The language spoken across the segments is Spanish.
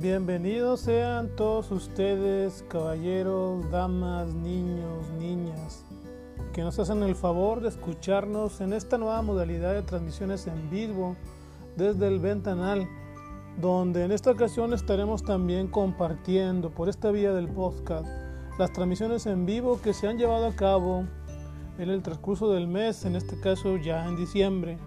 Bienvenidos sean todos ustedes, caballeros, damas, niños, niñas, que nos hacen el favor de escucharnos en esta nueva modalidad de transmisiones en vivo desde el Ventanal, donde en esta ocasión estaremos también compartiendo por esta vía del podcast las transmisiones en vivo que se han llevado a cabo en el transcurso del mes, en este caso ya en diciembre.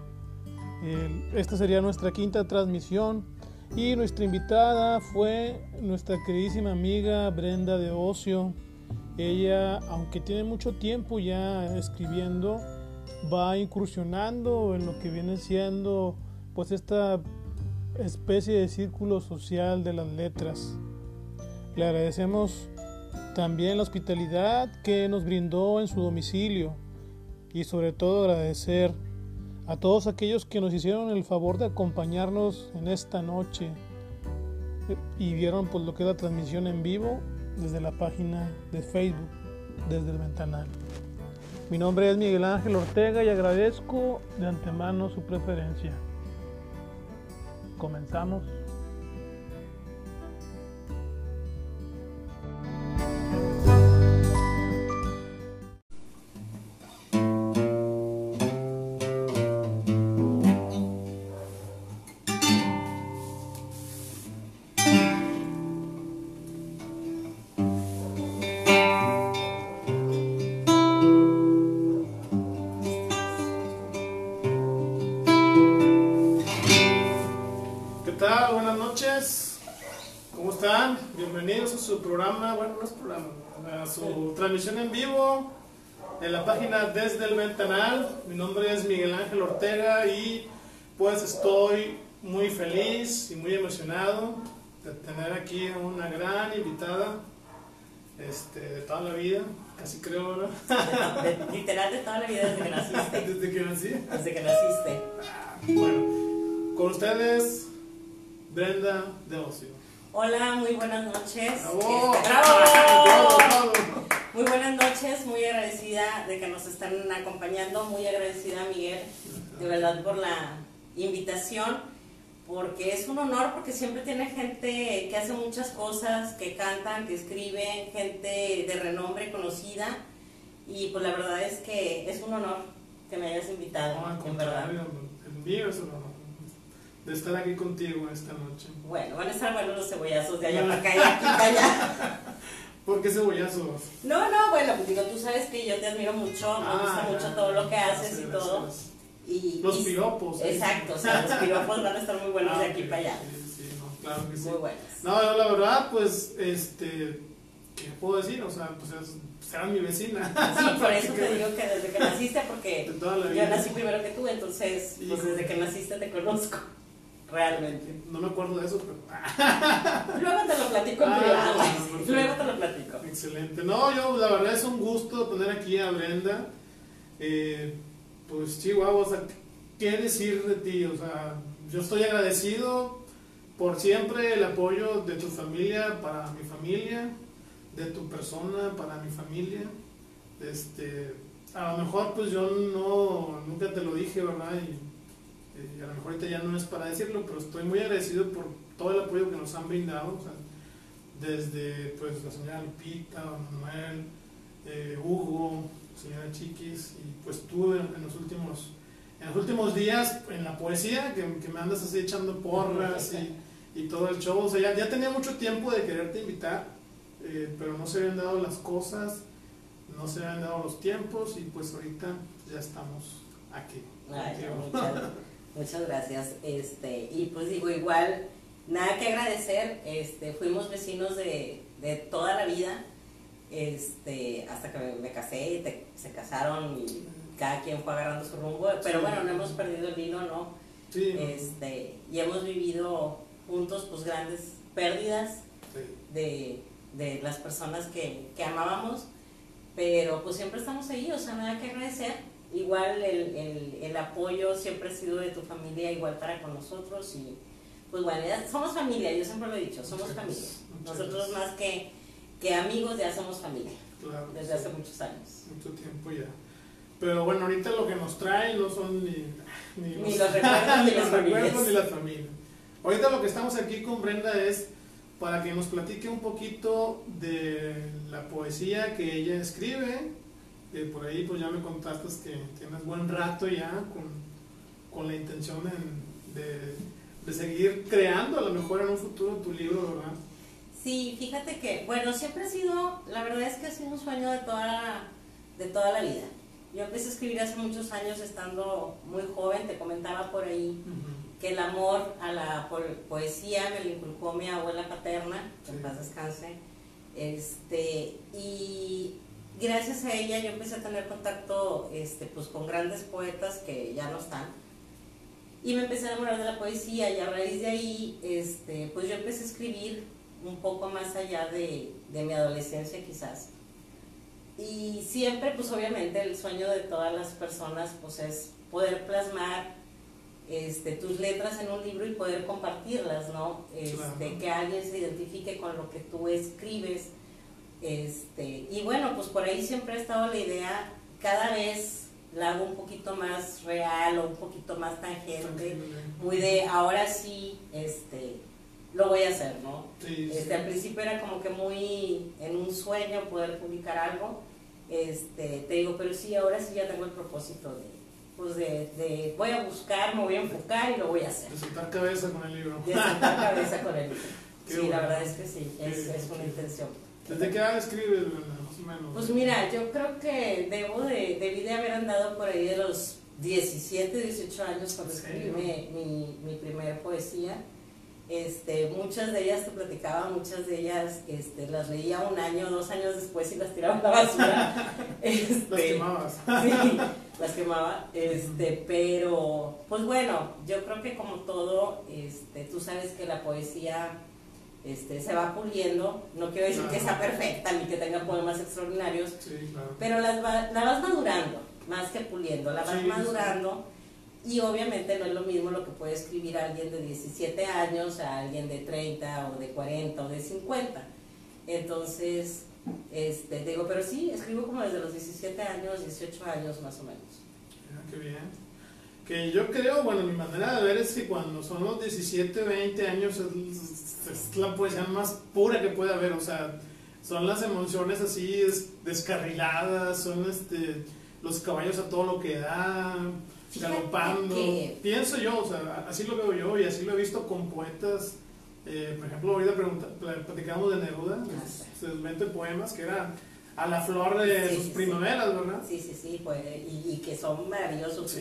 Esta sería nuestra quinta transmisión y nuestra invitada fue nuestra queridísima amiga Brenda de Ocio. Ella, aunque tiene mucho tiempo ya escribiendo, va incursionando en lo que viene siendo pues esta especie de círculo social de las letras. Le agradecemos también la hospitalidad que nos brindó en su domicilio y sobre todo agradecer a todos aquellos que nos hicieron el favor de acompañarnos en esta noche y vieron pues lo que es la transmisión en vivo desde la página de Facebook, desde el ventanal. Mi nombre es Miguel Ángel Ortega y agradezco de antemano su preferencia. Comenzamos. Su transmisión en vivo en la página Desde el Ventanal. Mi nombre es Miguel Ángel Ortega y pues estoy muy feliz y muy emocionado de tener aquí a una gran invitada este, de toda la vida, casi creo, ¿no? literal de toda la vida desde que naciste. ¿Desde que nací? Desde que naciste. bueno, con ustedes, Brenda de Ocio. Hola, muy buenas noches. ¡Bravo! ¡Bravo! Muy buenas noches, muy agradecida de que nos están acompañando, muy agradecida Miguel, de verdad por la invitación, porque es un honor, porque siempre tiene gente que hace muchas cosas, que cantan, que escriben, gente de renombre conocida, y pues la verdad es que es un honor que me hayas invitado, no, en verdad. Mío es un honor de estar aquí contigo esta noche. Bueno, van a estar buenos los cebollazos de allá para acá y aquí para allá. ¿Por qué cebollazos? No, no, bueno, pues digo, tú sabes que yo te admiro mucho, me gusta ah, mucho todo lo que haces y todo. Y, los piropos. ¿eh? Exacto, o sea, los piropos van a estar muy buenos de ah, aquí para allá. Sí, sí, no, claro que sí. Muy buenos. No, la verdad, pues, este, ¿qué puedo decir? O sea, pues será mi vecina. Sí, por eso te digo que desde que naciste, porque yo nací primero que tú, entonces, pues desde que naciste te conozco. Realmente. No me acuerdo de eso, pero. Luego te lo platico en ah, privado. Luego te lo platico. Excelente. No, yo, la verdad es un gusto tener aquí a Brenda. Eh, pues, Chihuahua, o sea, ¿qué decir de ti? O sea, yo estoy agradecido por siempre el apoyo de tu familia para mi familia, de tu persona para mi familia. Este, a lo mejor, pues yo no, nunca te lo dije, ¿verdad? Y, a lo mejor ahorita ya no es para decirlo, pero estoy muy agradecido por todo el apoyo que nos han brindado, desde pues la señora Lupita, Manuel, eh, Hugo, señora Chiquis, y pues tú en, los últimos en los últimos días en la poesía, que, me andas así echando porras y, y, todo el show, o sea, ya, ya, tenía mucho tiempo de quererte invitar, eh, pero no se habían dado las cosas, no se habían dado los tiempos, y pues ahorita ya estamos aquí. Muchas gracias. Este, y pues digo, igual, nada que agradecer, este, fuimos vecinos de, de toda la vida, este, hasta que me, casé, se casaron y cada quien fue agarrando su rumbo, pero bueno, no hemos perdido el vino, ¿no? Este, y hemos vivido juntos pues grandes pérdidas de, de, las personas que, que amábamos, pero pues siempre estamos ahí, o sea, nada que agradecer igual el, el, el, apoyo siempre ha sido de tu familia igual para con nosotros y pues bueno, somos familia, yo siempre lo he dicho, somos familia. Nosotros más que, que amigos ya somos familia. desde hace muchos años. Mucho tiempo ya. Pero bueno, ahorita lo que nos trae no son ni, ni, los, recuerdos, ni, los recuerdos ni las familias. Ahorita lo que estamos aquí con Brenda es para que nos platique un poquito de la poesía que ella escribe. Que por ahí pues ya me contaste que tienes buen rato ya con, con la intención de, de, seguir creando a lo mejor en un futuro tu libro, ¿verdad? Sí, fíjate que, bueno, siempre ha sido, la verdad es que ha sido un sueño de toda, de toda la vida. Yo empecé a escribir hace muchos años estando muy joven, te comentaba por ahí que el amor a la poesía me lo inculcó mi abuela paterna, que en paz descanse, este, y gracias a ella yo empecé a tener contacto este, pues, con grandes poetas que ya no están, y me empecé a enamorar de la poesía, y a raíz de ahí, este, pues yo empecé a escribir un poco más allá de, de mi adolescencia quizás. Y siempre, pues obviamente, el sueño de todas las personas, pues es poder plasmar este, tus letras en un libro y poder compartirlas, ¿no? Este, Que alguien se identifique con lo que tú escribes. Este, y bueno, pues por ahí siempre ha estado la idea, cada vez la hago un poquito más real o un poquito más tangente, muy de ahora sí, este, lo voy a hacer, ¿no? este, Al principio era como que muy en un sueño poder publicar algo, este, te digo, pero sí, ahora sí ya tengo el propósito de, pues de, voy a buscar, me voy a enfocar y lo voy a hacer. De sentar cabeza con el libro. De sentar cabeza con el libro. sí, la verdad es que sí, es, es una intención. ¿Desde qué edad escribes, más o menos? Pues mira, yo creo que debo de, debí de haber andado por ahí de los 17, 18 años cuando escribí mi, mi, mi primera poesía. Este, muchas de ellas te platicaba, muchas de ellas este, las leía un año, dos años después y las tiraba a la basura. Este, las quemabas. sí, las quemaba. Este, pero, pues bueno, yo creo que como todo, este, tú sabes que la poesía este, se va puliendo. No quiero decir que sea perfecta ni que tenga poemas extraordinarios, pero las la vas madurando, más que puliendo, la vas madurando. Y obviamente no es lo mismo lo que puede escribir alguien de 17 años a alguien de 30 o de 40 o de 50. Entonces, este, digo, pero sí, escribo como desde los 17 años, 18 años más o menos. Ah, qué bien. Que yo creo, bueno, mi manera de ver es que cuando son los 17, 20 años es, la poesía más pura que puede haber, o sea, son las emociones así descarriladas, son este, los caballos a todo lo que dan galopando. Pienso yo, o sea, así lo veo yo y así lo he visto con poetas. Eh, por ejemplo, ahorita platicamos de Neruda, sus 20 poemas que eran a la flor de sus primaveras, ¿verdad? Sí, sí, sí, pues, y, que son maravillosos.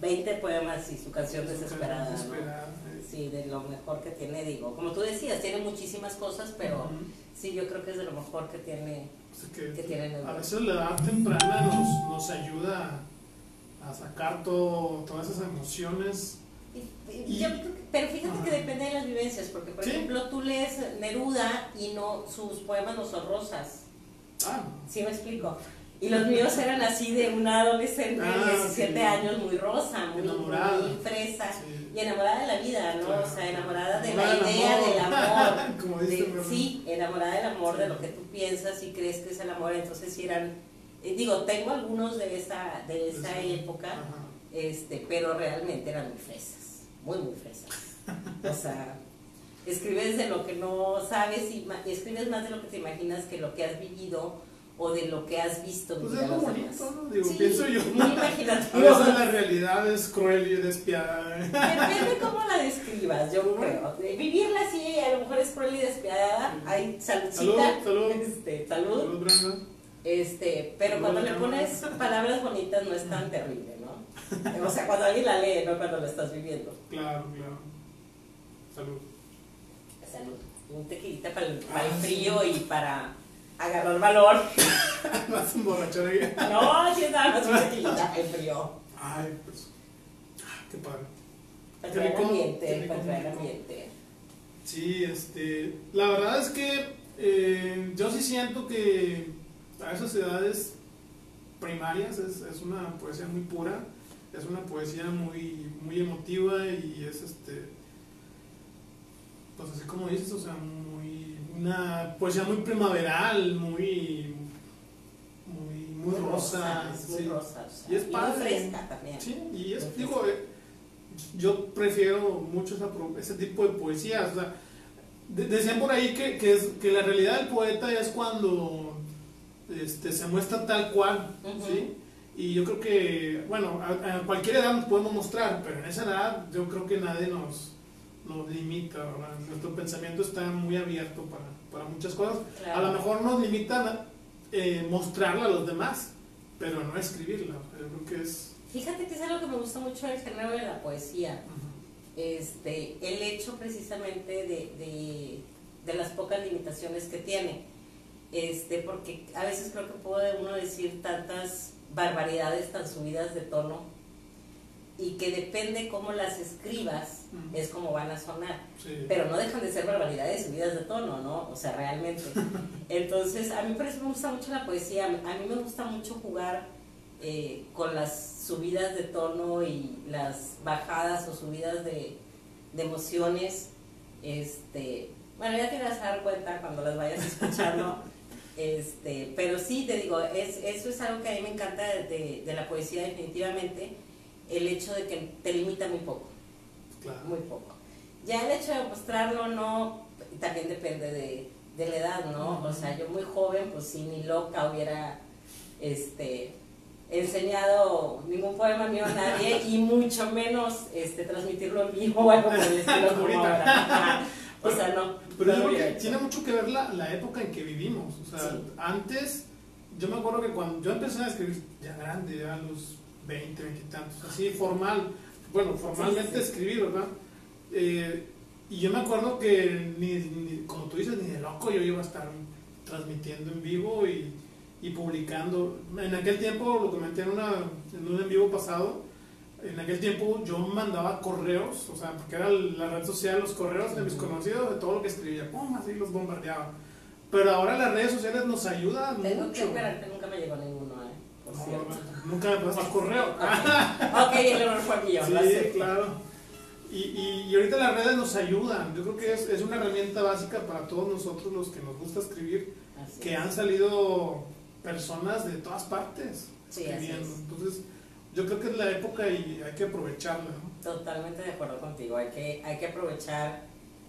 20 poemas y su canción desesperada. Sí, de lo mejor que tiene, digo. Como tú decías, tiene muchísimas cosas, pero sí, yo creo que es de lo mejor que tiene, que, tiene Neruda. A veces la edad temprana nos, nos ayuda a sacar todo, todas esas emociones. pero fíjate que depende de las vivencias, porque por ejemplo tú lees Neruda y no sus poemas no son rosas. Ah. ¿Sí me explico? Y los míos eran así de una adolescente de 17 ah, años, muy rosa, muy, muy fresa, y enamorada de la vida, ¿no? O sea, enamorada de la idea del amor. Como sí, enamorada del amor, de lo que tú piensas y crees que es el amor. Entonces, sí eran eh, digo, tengo algunos de esa, de esa época, este, pero realmente eran muy fresas, muy, muy fresas. O sea, escribes de lo que no sabes y, escribes más de lo que te imaginas que lo que has vivido o de lo que has visto. Pues es bonito, ¿no? Digo, pienso yo. A veces la realidad es cruel y despiadada. Depende cómo la describas, yo creo. Vivirla así, a lo mejor es cruel y despiadada. Hay saludcita. Salud, salud. Este, salud. Salud, Brenda. Este, pero cuando le pones palabras bonitas no es tan terrible, ¿no? O sea, cuando alguien la lee, no cuando la estás viviendo. Claro, claro. Salud. Salud. Un tequilita para el, para el frío y para agarrar valor. más ahí. No, sí, nada más un tequilita, el frío. Ay, pues. Ah, qué padre. Para traer ambiente, para traer ambiente. Sí, este. La verdad es que eh, yo sí siento que a esas edades primarias es, es, una poesía muy pura, es una poesía muy, muy emotiva y es este, pues así como dices, o sea, muy, una poesía muy primaveral, muy, muy, muy, rosa. muy rosa y es padre. fresca también. Sí, y es, digo, eh, yo prefiero mucho ese tipo de poesía, o sea, decían por ahí que, que, es, que la realidad del poeta es cuando este, se muestra tal cual, ¿sí? Y yo creo que, bueno, a, cualquier edad nos podemos mostrar, pero en esa edad yo creo que nadie nos, nos limita, Nuestro pensamiento está muy abierto para, para muchas cosas. A lo mejor nos limita eh, mostrarla a los demás, pero no escribirla. Yo creo que es... Fíjate que es algo que me gusta mucho del género de la poesía. este, el hecho precisamente de, de, de las pocas limitaciones que tiene. Este, porque a veces creo que puede uno decir tantas barbaridades tan subidas de tono y que depende cómo las escribas es como van a sonar. Pero no dejan de ser barbaridades subidas de tono, ¿no? O sea, realmente. Entonces, a mí por eso me gusta mucho la poesía. A mí me gusta mucho jugar eh, con las subidas de tono y las bajadas o subidas de, de emociones. Este, bueno, ya te vas a dar cuenta cuando las vayas escuchando. Este, pero sí, te digo, es, eso es algo que a mí me encanta de, de, la poesía definitivamente, el hecho de que te limita muy poco. Muy poco. Ya el hecho de mostrarlo no, también depende de, de la edad, ¿no? O sea, yo muy joven, pues sí, ni loca hubiera este, enseñado ningún poema mío a nadie y mucho menos este, transmitirlo en vivo o algo por el estilo como ahora. O sea, no. Pero que tiene mucho que ver la, la, época en que vivimos. O sea, antes, yo me acuerdo que cuando yo empecé a escribir ya grande, ya a los 20, 20 y tantos, así formal, bueno, formalmente escribir, ¿verdad? Eh, y yo me acuerdo que, ni, como tú dices, ni de loco yo iba a estar transmitiendo en vivo y, y publicando. En aquel tiempo, lo comenté en, una, en un en vivo pasado, en aquel tiempo yo mandaba correos, o sea, porque era la red social, los correos de mis conocidos, de todo lo que escribía, pum, así los bombardeaba. Pero ahora las redes sociales nos ayudan Tengo mucho. que nunca me llegó ninguno, ¿eh? Por cierto. Nunca me pasaste correo. ok, el error fue mío. Sí, claro. Y, y, y, ahorita las redes nos ayudan. Yo creo que es, es, una herramienta básica para todos nosotros los que nos gusta escribir, que han salido personas de todas partes sí, escribiendo. Entonces, yo creo que es la época y hay que aprovecharla. Totalmente de acuerdo contigo, hay que, hay que aprovechar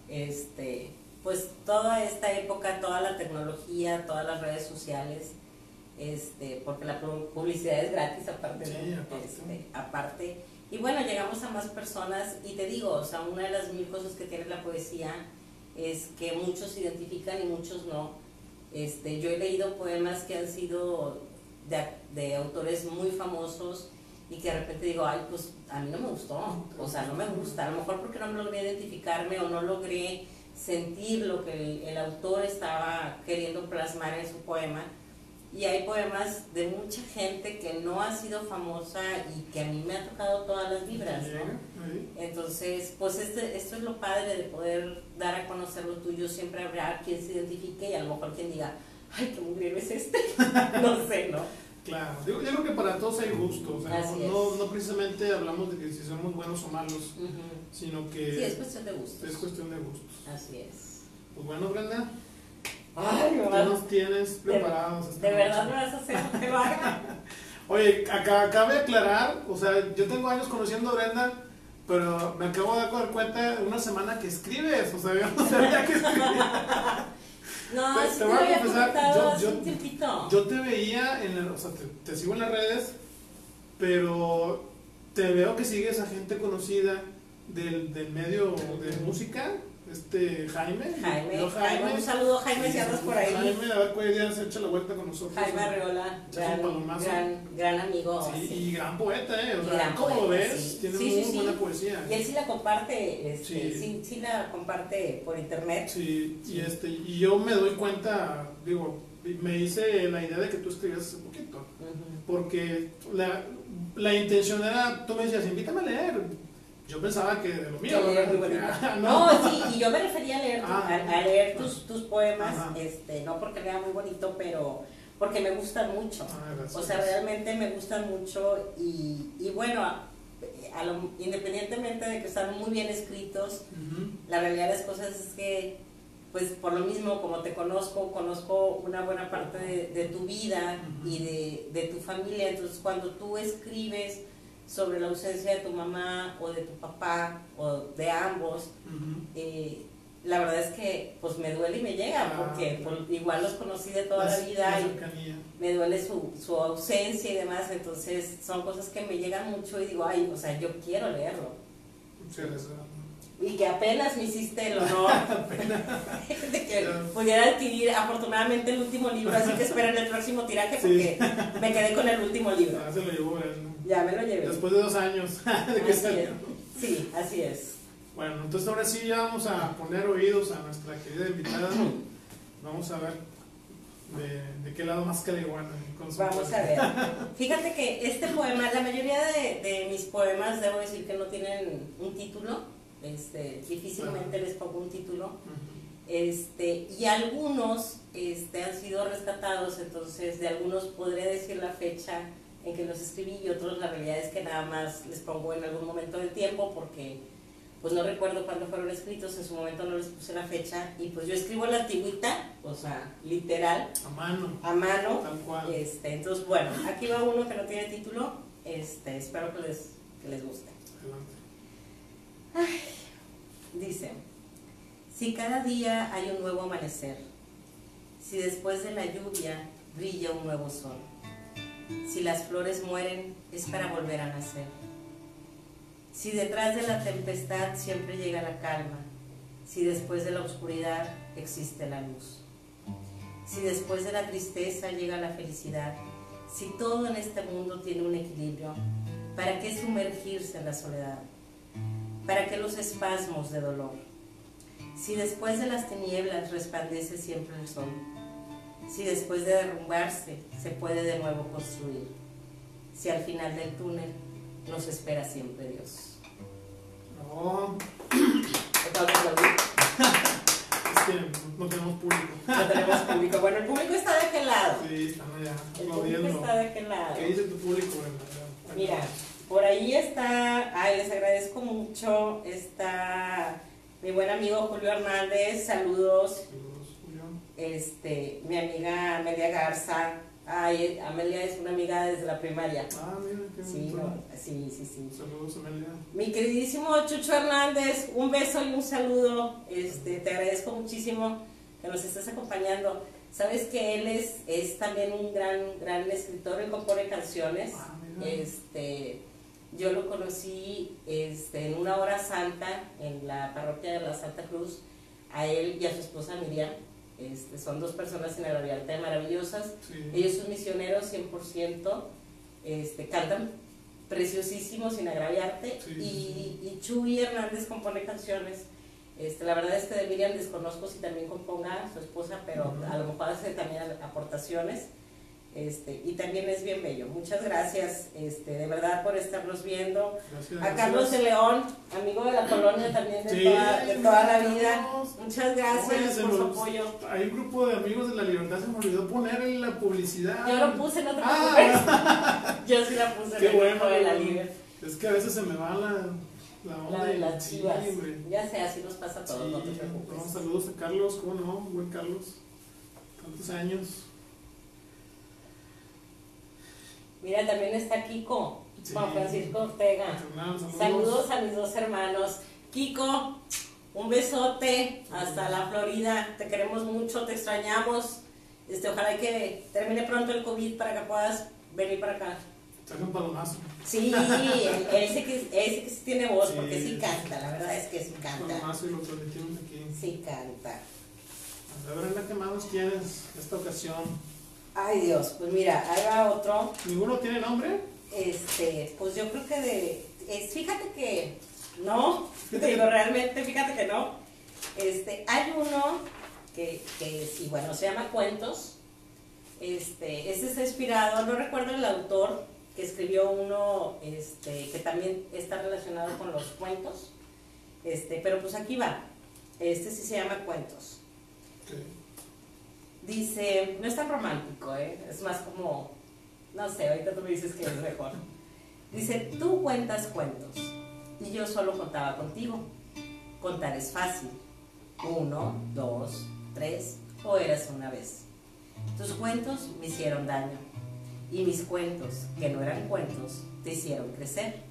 este, pues toda esta época, toda la tecnología, todas las redes sociales, este, porque la publicidad es gratis aparte, sí, aparte. Este, aparte. Y bueno, llegamos a más personas y te digo, o sea, una de las mil cosas que tiene la poesía es que muchos se identifican y muchos no. Este, yo he leído poemas que han sido de, de autores muy famosos y que de repente digo, ay, pues a mí no me gustó, o sea, no me gusta, a lo mejor porque no logré identificarme o no logré sentir lo que el, autor estaba queriendo plasmar en su poema. Y hay poemas de mucha gente que no ha sido famosa y que a mí me ha tocado todas las vibras, ¿no? Entonces, pues este, esto es lo padre de poder dar a conocer lo tuyo. Siempre habrá quien se identifique y a lo mejor quien diga, ay, qué mujer es este. no sé, ¿no? Claro, yo, creo que para todos hay gustos, no, no, precisamente hablamos de que si somos buenos o malos, sino que... Sí, es cuestión de gustos. Es cuestión de gustos. Así es. Pues bueno, Brenda, Ay, ¿qué nos tienes preparados? ¿De, verdad me vas a hacer que lo haga? Oye, acá, cabe aclarar, o sea, yo tengo años conociendo a Brenda, pero me acabo de dar cuenta una semana que escribes, o sea, yo no sabía que escribías. No, te, te voy a confesar, yo, yo, yo, te veía, en o sea, te, sigo en las redes, pero te veo que sigues a gente conocida del, del medio de música este Jaime. Jaime, Jaime, un saludo Jaime si andas por ahí. Jaime, a ver cuál día se echa la vuelta con nosotros. Jaime Arreola, gran, gran, amigo. Sí, y gran poeta, ¿eh? O sea, ¿cómo lo ves? Tiene muy buena poesía. Y él sí la comparte, este, sí. sí. la comparte por internet. Sí, y, este, y yo me doy cuenta, digo, me hice la idea de que tú escribías hace poquito. Porque la, la intención era, tú me decías, invítame a leer yo pensaba que de lo mío. no. sí, y yo me refería a leer, ah, a, leer tus, tus poemas, este, no porque lea muy bonito, pero porque me gustan mucho. Ah, o sea, realmente me gustan mucho y, y bueno, a lo, independientemente de que están muy bien escritos, la realidad de las cosas es que, pues por lo mismo, como te conozco, conozco una buena parte de, de tu vida y de, de tu familia, entonces cuando tú escribes, sobre la ausencia de tu mamá o de tu papá o de ambos, eh, la verdad es que pues me duele y me llega, Ah, porque claro. pues, igual los conocí de toda la vida y me duele su, su ausencia y demás, entonces son cosas que me llegan mucho y digo, ay, o sea, yo quiero leerlo. Sí. Y que apenas me hiciste el honor de que pudiera adquirir afortunadamente el último libro, así que esperen el próximo tiraje porque me quedé con el último libro. Ah, se lo llevó él, ¿no? Ya me lo llevé. Después de dos años de que Así salió. es. Sí, así es. Bueno, entonces ahora sí ya vamos a poner oídos a nuestra querida invitada. Vamos a ver de, de qué lado más caliguana. Vamos a ver. Fíjate que este poema, la mayoría de, de mis poemas, debo decir que no tienen un título. Este, difícilmente les pongo un título. Este, y algunos este, han sido rescatados, entonces de algunos podré decir la fecha en que los escribí y otros la realidad es que nada más les pongo en algún momento del tiempo porque pues no recuerdo cuándo fueron escritos, en su momento no les puse la fecha y pues yo escribo la antigüita, o sea, literal, A mano, a mano. tal cual. Este, entonces, bueno, aquí va uno que no tiene título, este, espero que les, que les guste. Adelante. Dice, si cada día hay un nuevo amanecer, si después de la lluvia brilla un nuevo sol, si las flores mueren es para volver a nacer, si detrás de la tempestad siempre llega la calma, si después de la oscuridad existe la luz, si después de la tristeza llega la felicidad, si todo en este mundo tiene un equilibrio, ¿para qué sumergirse en la soledad? ¿Para qué los espasmos de dolor? Si después de las tinieblas resplandece siempre el sol, si después de derrumbarse se puede de nuevo construir, si al final del túnel nos espera siempre Dios. No, es que no tenemos público. No tenemos público. Bueno, el público está de aquel lado. Sí, están allá El público está de aquel lado. ¿Qué dice tu público? Mira, por ahí está, ay, les agradezco mucho, está mi buen amigo Julio Hernández, saludos. Este, mi amiga Amelia Garza, ay, Amelia es una amiga desde la primaria. Ah, mira, qué Sí, no, sí, sí, sí. Saludos, Amelia. Mi queridísimo Chucho Hernández, un beso y un saludo. Este, te agradezco muchísimo que nos estés acompañando. Sabes que él es, es también un gran, gran escritor, él compone canciones. Ah. Este, yo lo conocí este, en una hora santa en la parroquia de la Santa Cruz, a él y a su esposa Miriam. Este, son dos personas sin agraviarte maravillosas. Sí. Ellos son misioneros 100%, este, cantan preciosísimo sin agraviarte. Sí, y, sí, y Chuy Hernández compone canciones. Este, la verdad es que de Miriam desconozco si también componga su esposa, pero a lo mejor hace también aportaciones. Este, y también es bien bello. Muchas gracias, este, de verdad, por estarnos viendo. Gracias. A Carlos de León, amigo de la colonia también de, Sí, toda, de toda la vida. Muchas gracias por su apoyo. Hay un grupo de amigos de la libertad, se me olvidó poner en la publicidad. Yo lo puse, no te Ah. preocupes. Yo sí la puse Qué en el bueno. grupo de la liga. Es que a veces se me va la, la onda. La de las chivas. ya sé, así nos pasa a todos, no te Sí, preocupes. no, saludos a Carlos, ¿cómo no? Buen Carlos. Tantos años. Mira, también está Kiko, Sí. Juan Francisco Ortega. Saludos. Saludos a mis dos hermanos. Kiko, un besote hasta la Florida. Te queremos mucho, te extrañamos. Este, ojalá que termine pronto el COVID para que puedas venir para acá. Un palomazo. Sí, sí que, sí tiene voz, Sí. porque sí canta, la verdad es que sí Un canta. palomazo y lo transmitimos aquí. Sí canta. A ver, Brenda, ¿qué más tienes esta ocasión? Ay Dios, pues mira, ahí va otro. ¿Ninguno tiene nombre? Este, pues yo creo que de. es- fíjate que no, digo realmente, fíjate que no. Este, hay uno que, que sí, bueno, se llama Cuentos. Este, este está inspirado, no recuerdo el autor que escribió uno este, que también está relacionado con los cuentos. Este, pero pues aquí va. Este sí se llama Cuentos. Sí. Dice, no es tan romántico, ¿eh? es más como, no sé, ahorita tú me dices que es mejor. Dice, tú cuentas cuentos y yo solo contaba contigo. Contar es fácil. Uno, dos, tres, o eras una vez. Tus cuentos me hicieron daño y mis cuentos, que no eran cuentos, te hicieron crecer.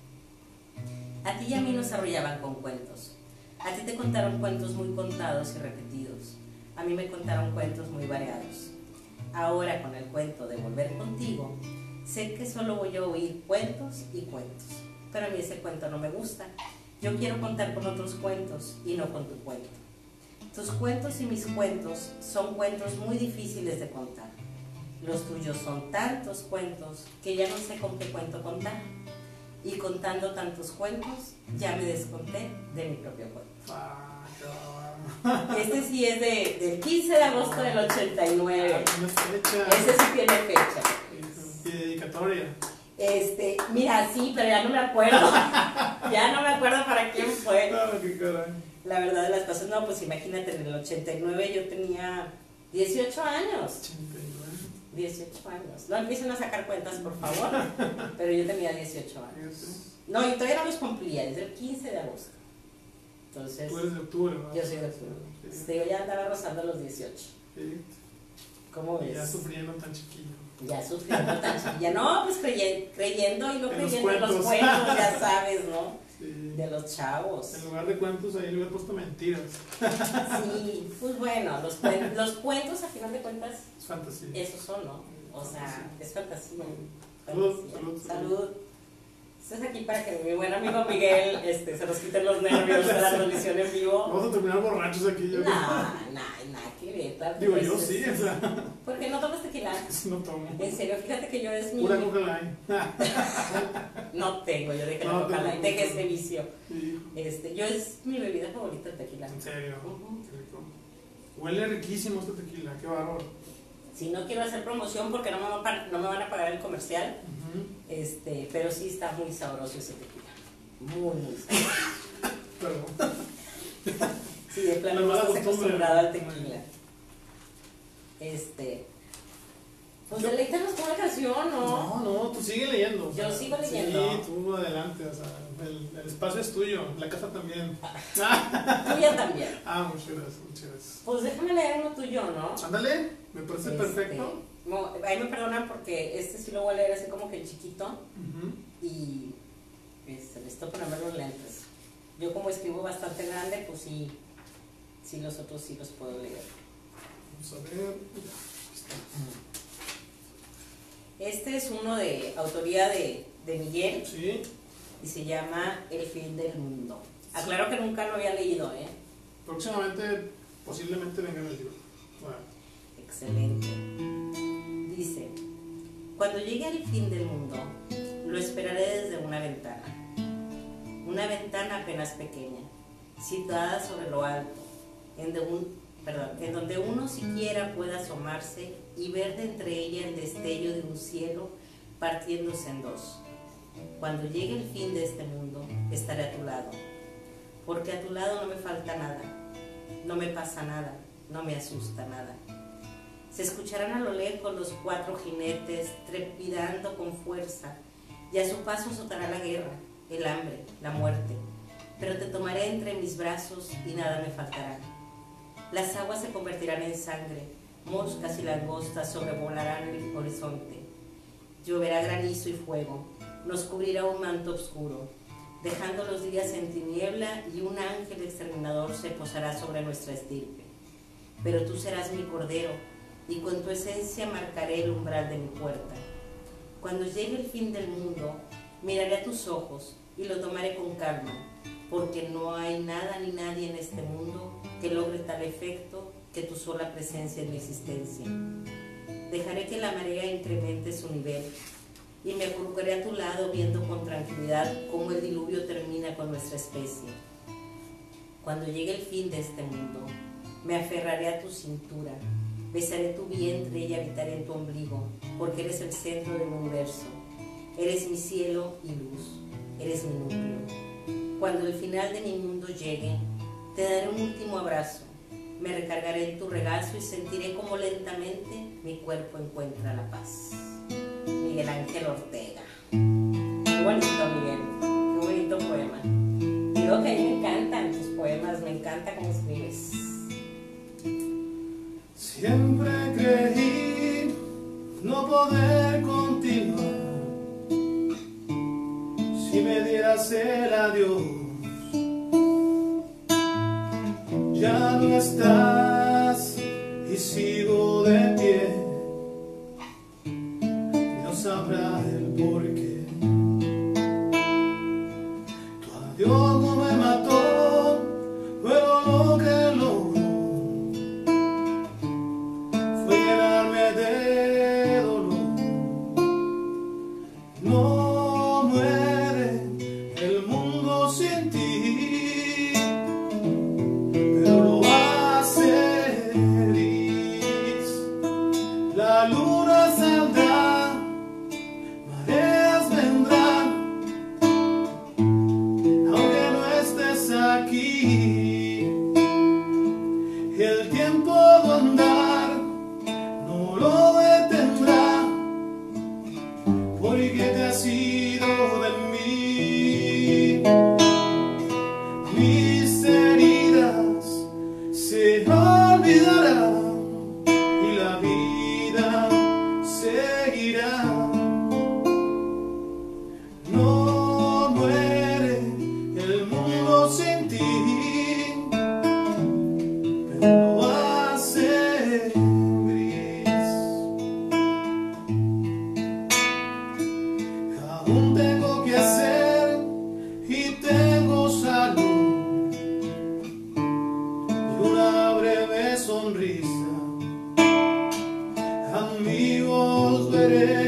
A ti y a mí nos arrollaban con cuentos. A ti te contaron cuentos muy contados y repetidos. A mí me contaron cuentos muy variados. Ahora con el cuento de volver contigo, sé que solo voy a oír cuentos y cuentos. Pero a mí ese cuento no me gusta. Yo quiero contar con otros cuentos y no con tu cuento. Tus cuentos y mis cuentos son cuentos muy difíciles de contar. Los tuyos son tantos cuentos que ya no sé con qué cuento contar. Y contando tantos cuentos, ya me desconté de mi propio cuento. Este sí es de, del 15 de agosto del 89. Ah. Ese sí tiene fecha. Y dedicatoria. Este, mira, sí, pero ya no me acuerdo. Ya no me acuerdo para quién fue. Ah. La verdad de las cosas, no, pues imagínate, en el 89 yo tenía 18 años. 89. 18 años. No empiecen a sacar cuentas, por favor. Pero yo tenía 18 años. No, y todavía no los cumplía, desde el 15 de agosto. Entonces, Tú eres de octubre, ¿no? yo soy de octubre. Sí, digo, ya andaba rozando los 18. sí. ¿Cómo Y ya ves? sufriendo tan chiquillo. Ya sufriendo tan chiquilla. No, pues creye- creyendo y no En los creyendo en los cuentos. ya sabes, ¿no? Sí. De los chavos. En lugar de cuentos, ahí le hubiera puesto mentiras. Sí, pues bueno, los, cuen- los cuentos, a final de cuentas, Es fantasía. esos son, ¿no? O sea, es fantasía. Salud, fantasía. salud, salud. Estás aquí para que mi buen amigo Miguel este, se nos quiten los nervios de la transmisión en vivo. Vamos a terminar borrachos aquí. Yo Nah, nah, ver. claro que Digo, no yo es sí, o sea, Porque no tomas tequila. no tomo. En serio, fíjate que yo es mi. Pura coca. No tengo, yo dejé la No, coca tengo light, dejé coca. este vicio. Sí, Este, yo es mi bebida favorita el tequila. en serio. Qué rico. Huele riquísimo este tequila, qué bárbaro. Si no quiero hacer promoción porque no me, va a pa- no me van a pagar el comercial, Ujú. este, pero sí está muy sabroso ese tequila. Muy, muy sabroso. Perdón. Sí, de plano La no estás acostumbrado al tequila. Este. Pues deleítanos con una canción, ¿no? No, no, tú sigue leyendo. o Yo sea, sigo leyendo. Sí, tú adelante, o sea, el, el espacio es tuyo, la casa también. Tuya también. Ah, muchas gracias, muchas gracias. Pues déjame leer uno tuyo, ¿no? Ándale, me parece Este, perfecto. No, ahí me perdonan porque este sí lo voy a leer así como que en chiquito y este, necesito ponerme los lentes. Yo como escribo bastante grande, pues sí, sí los otros sí los puedo leer. Vamos a ver. Este es uno de autoría de, de Miguel Sí, y se llama El fin del mundo. Aclaro que nunca lo había leído, ¿eh? próximamente, posiblemente venga en el libro. Bueno, Excelente. Dice, cuando llegue el fin del mundo, lo esperaré desde una ventana. Una ventana apenas pequeña, situada sobre lo alto, en, en donde uno siquiera pueda asomarse y ver de entre ella el destello de un cielo partiéndose en dos. Cuando llegue el fin de este mundo, estaré a tu lado, porque a tu lado no me falta nada, no me pasa nada, no me asusta nada. Se escucharán a lo lejos los cuatro jinetes trepidando con fuerza, y a su paso azotará la guerra, el hambre, la muerte. Pero te tomaré entre mis brazos y nada me faltará. Las aguas se convertirán en sangre, moscas y langostas sobrevolarán el horizonte. Lloverá granizo y fuego, nos cubrirá un manto oscuro, dejando los días en tiniebla y un ángel exterminador se posará sobre nuestra estirpe. Pero tú serás mi cordero, y con tu esencia marcaré el umbral de mi puerta. Cuando llegue el fin del mundo, miraré a tus ojos y lo tomaré con calma, porque no hay nada ni nadie en este mundo que logre tal efecto que tu sola presencia en mi existencia. Dejaré que la marea incremente su nivel y me acurrucaré a tu lado viendo con tranquilidad cómo el diluvio termina con nuestra especie. Cuando llegue el fin de este mundo, me aferraré a tu cintura, besaré tu vientre y habitaré en tu ombligo, porque eres el centro del universo. Eres mi cielo y luz, eres mi núcleo. Cuando el final de mi mundo llegue, te daré un último abrazo, me recargaré en tu regazo y sentiré como lentamente mi cuerpo encuentra la paz. Miguel Ángel Ortega. Qué bonito, Miguel. Qué bonito poema. Digo que a mí me encantan tus poemas, me encanta cómo. Siempre creí no poder continuar si me dieras el adiós. no estás y sigo de pie. Dios sabrá el porqué. Tu adiós Amigos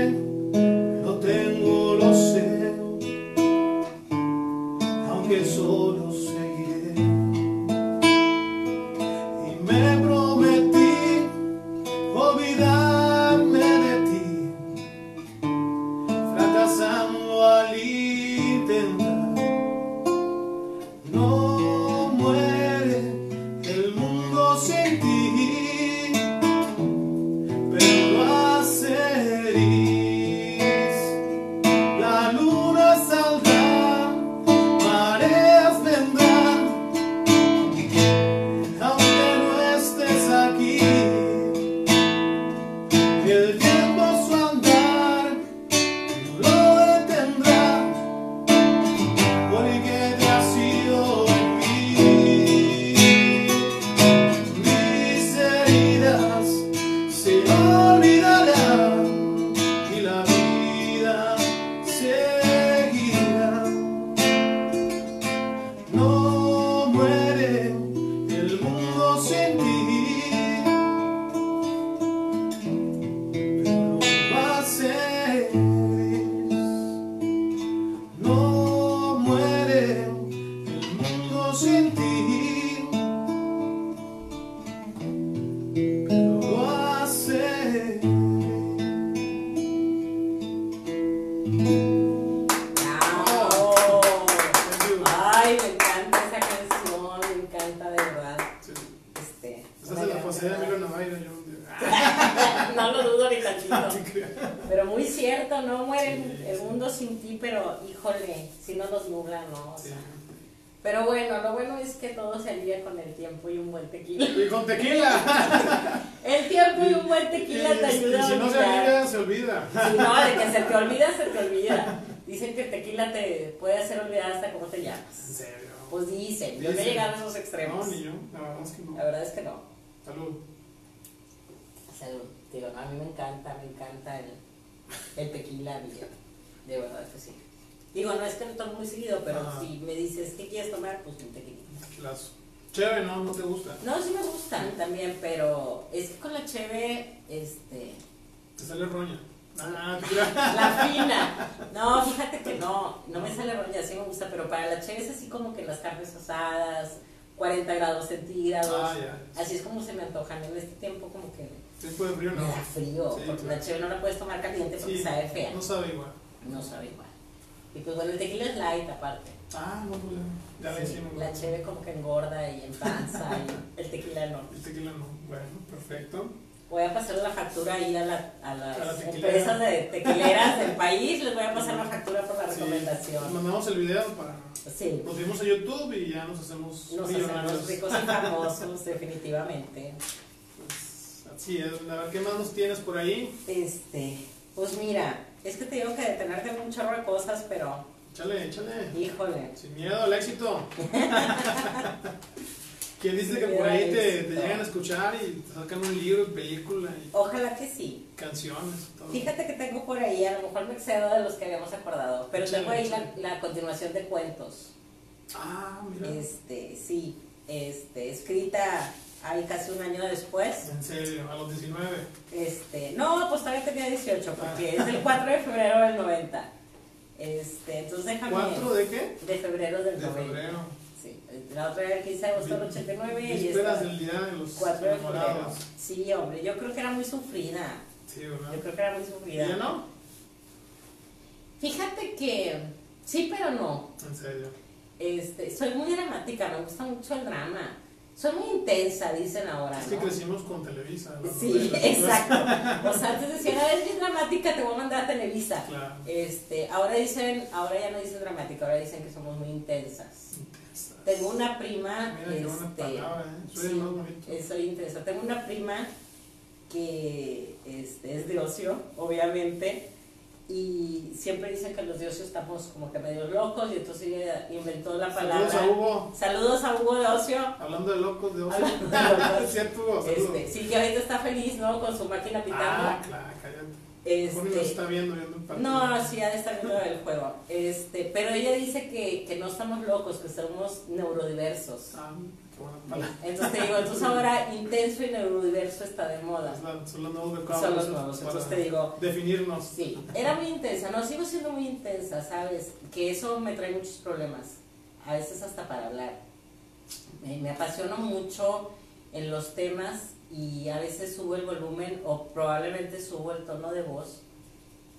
sale roña. Ah, la fina. No, fíjate que no, no me sale roña, sí me gusta, pero para la cheve es así como que las carnes asadas, 40 grados centígrados. Ah, ya. Así es como se me antojan en este tiempo como que Tiempo de frío me no. da frío, Sí, porque claro. la cheve no la puedes tomar caliente porque Sí, sabe fea. No sabe igual. No sabe igual. Y pues bueno, el tequila es light aparte. Ah, no, pues ya, ya la Sí, hicimos. la cheve como que engorda y empanza y el tequila no. El tequila no. Bueno, perfecto. Voy a pasar la factura ahí a, la- a las A la empresas de tequileras del país, les voy a pasar la factura por la recomendación. mandamos el video para. Sí, Nos vimos a YouTube y ya nos hacemos nos millonarios. hacemos ricos y famosos, definitivamente. Pues, así es. A ver, ¿qué más nos tienes por ahí? Este, pues mira, es que te digo que detenerte en un chorro de cosas, pero Échale, échale. híjole. Sin miedo al éxito. Que dice que por ahí te, te, llegan a escuchar y te sacan un libro, película. Y Ojalá que sí. Canciones. Todo. Fíjate que tengo por ahí, a lo mejor me excedo de los que habíamos acordado, pero tengo ahí la, la, continuación de cuentos. Ah, mira. Este, sí, este, escrita ahí casi un año después. ¿En serio? ¿A los 19? Este, no, pues todavía tenía 18, porque es el 4 de febrero del 90. Este, entonces déjame. ¿4 de qué? De febrero del de 90. febrero. Sí, la otra el 15 de agosto del 89 y esperas esta, del día de los 4 de febrero. Sí, hombre, yo creo que era muy sufrida. Sí, ¿verdad? Yo creo que era muy ¿Y sufrida. ya no? Fíjate que sí, pero no. En serio. Este, soy muy dramática, me gusta mucho el drama. Soy muy intensa, dicen ahora. Es que ¿no? crecimos con Televisa. las Sí, novelas. exacto. O sea, antes decían, ah, es bien dramática, te voy a mandar a Televisa. Claro. Este, ahora dicen, ahora ya no dicen dramática, ahora dicen que somos muy intensas. Tengo una prima, Mira este, palabra, ¿eh? Soy sí, el más eh, soy intensa. Tengo una prima que este, es de ocio, obviamente, y siempre dicen que los de ocio estamos como que medio locos, y entonces ella inventó la palabra. Saludos a Hugo. Saludos a Hugo de ocio. Hablando de locos, de ocio. De locos. Cierto, Hugo. Este, sí, que ahorita está feliz, ¿no? Con su máquina pitando. ah, claro, cállate. Este, está viendo, viendo partido. no, sí, de estar viendo el juego. Este, pero ella dice que, que no estamos locos, que somos neurodiversos. Ah. Entonces te digo, entonces ahora intenso y neurodiverso está de moda. La- Son los nuevos Son los nuevos, entonces te digo, Definirnos. sí, era muy intensa, no, sigo siendo muy intensa, ¿sabes? Que eso me trae muchos problemas, a veces hasta para hablar. Me, me apasiono mucho en los temas y a veces subo el volumen o probablemente subo el tono de voz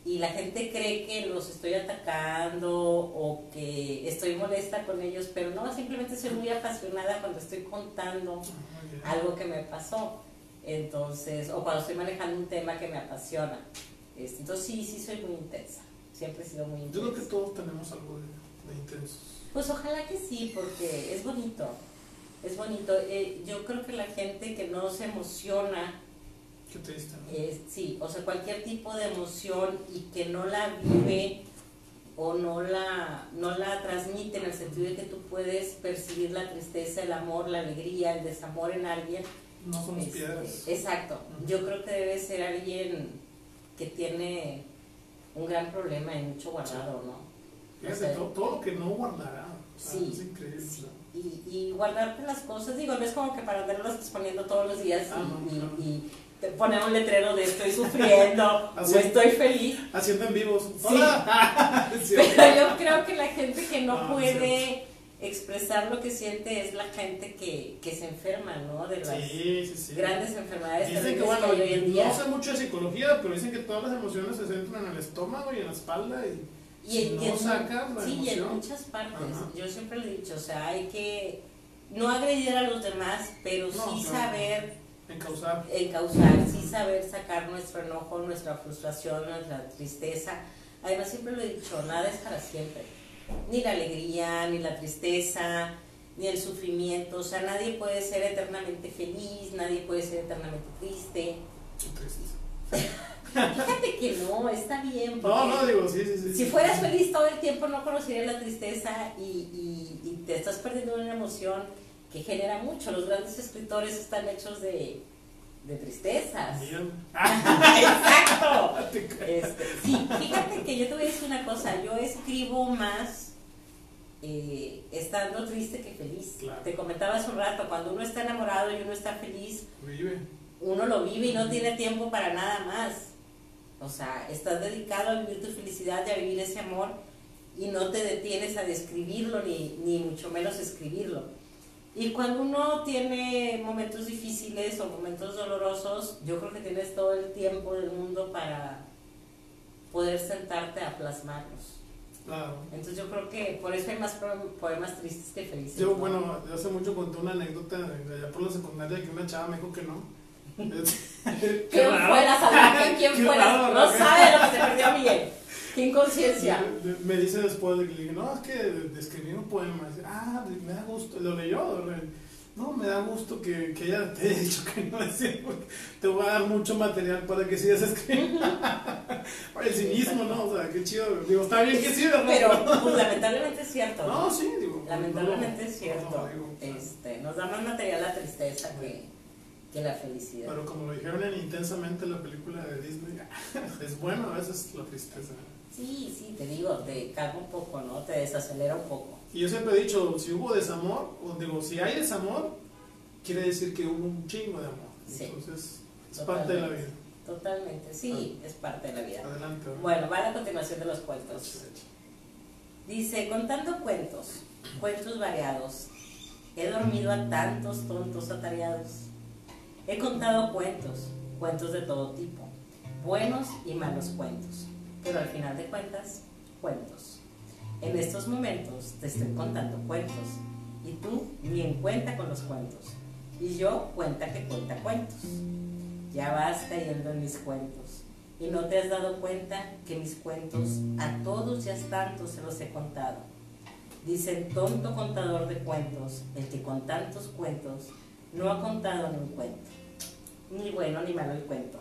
y la gente cree que los estoy atacando o que estoy molesta con ellos, pero no, simplemente soy muy apasionada cuando estoy contando Ah, algo que me pasó. Entonces, o cuando estoy manejando un tema que me apasiona. Este, entonces sí, sí soy muy intensa. Siempre he sido muy Yo intensa. creo que todos tenemos algo de, de intensos. Pues ojalá que sí, porque es bonito. Es bonito. Eh, yo creo que la gente que no se emociona, Qué triste, ¿no? eh, sí, o sea, cualquier tipo de emoción y que no la vive o no la, no la transmite en el sentido de que tú puedes percibir la tristeza, el amor, la alegría, el desamor en alguien, No somos Este, piedras. Exacto. Yo creo que debe ser alguien que tiene un gran problema y mucho guardado, ¿no? Fíjate, o sea, todo, todo lo que no guardará. Sí, es increíble. sí. Y, y guardarte las cosas, digo, no es como que para andarlas exponiendo todos los días Ah, y, no, y- te poner un letrero de estoy sufriendo o estoy feliz. Haciendo en vivos. Sí. ¡Hola! Cierto. Pero yo creo que la gente que no No, puede expresar lo que siente es la gente que, que se enferma, ¿no? De las Sí, sí, sí. grandes enfermedades Dicen que, bueno, hay hoy en día. no sé mucho de psicología, pero dicen que todas las emociones se centran en el estómago y en la espalda y, Y, si en- no la sí, y en muchas partes. Ajá. Yo siempre lo he dicho, o sea, hay que no agredir a los demás, pero No, sí claro. saber Encauzar. encauzar, sí saber sacar nuestro enojo, nuestra frustración, nuestra tristeza. Además, siempre lo he dicho, nada es para siempre. Ni la alegría, ni la tristeza, ni el sufrimiento. O sea, nadie puede ser eternamente feliz, nadie puede ser eternamente triste. Qué triste. Fíjate que no, está bien. No, no, digo, sí, sí, sí. si fueras feliz todo el tiempo no conocerías la tristeza y, y- y te estás perdiendo una emoción que genera mucho. Los grandes escritores están hechos de, de tristezas. Exacto. Este, sí, fíjate que yo te voy a decir una cosa, yo escribo más eh, estando triste que feliz. Claro. Te comentaba hace un rato, cuando uno está enamorado y uno está feliz, Vive. uno lo vive y no tiene tiempo para nada más. O sea, estás dedicado a vivir tu felicidad y a vivir ese amor y no te detienes a describirlo ni, ni mucho menos escribirlo. Y cuando uno tiene momentos difíciles o momentos dolorosos, yo creo que tienes todo el tiempo del mundo para poder sentarte a plasmarlos. Claro. Entonces yo creo que por eso hay más poemas tristes que felices. Yo, ¿no? bueno, hace mucho conté una anécdota de allá por la secundaria que una chava me dijo que no. ¿Quién fue la salvaje? ¿Quién Qué fue la No ¿no? sabe lo que se perdió Miguel. Qué inconsciencia. Me- dice después de que le dije, no, es que escribí un poema. Dice, ah, me da gusto. Lo leyó. No, me da gusto que, que ella te haya dicho que no es cierto, porque te voy a dar mucho material para que sigas escribiendo. el cinismo, ¿no? O sea, qué chido. Digo, está bien que sí, ¿verdad? Pero, pues, lamentablemente es cierto. No, sí, digo. Lamentablemente no, es cierto. no, digo, este, nos da más material la tristeza que, que la felicidad. Pero como lo dijeron en Intensamente la película de Disney, es bueno a veces la tristeza. Sí, sí, te digo, te calma un poco, ¿no? Te desacelera un poco. Y yo siempre he dicho, si hubo desamor, o digo, si hay desamor, quiere decir que hubo un chingo de amor. Sí. Entonces, es parte de la vida. Totalmente, sí, es parte de la vida. Adelante. ¿verdad? Bueno, va a la continuación de los cuentos. Dice, contando cuentos, cuentos variados, he dormido a tantos tontos atareados. He contado cuentos, cuentos de todo tipo, buenos y malos cuentos, pero al final de cuentas, cuentos. En estos momentos te estoy contando cuentos y tú ni en cuenta con los cuentos y yo cuenta que cuenta cuentos. Ya vas cayendo en mis cuentos y no te has dado cuenta que mis cuentos a todos y a tantos se los he contado. Dicen tonto contador de cuentos, el que con tantos cuentos no ha contado ni un cuento. Ni bueno ni malo el cuento.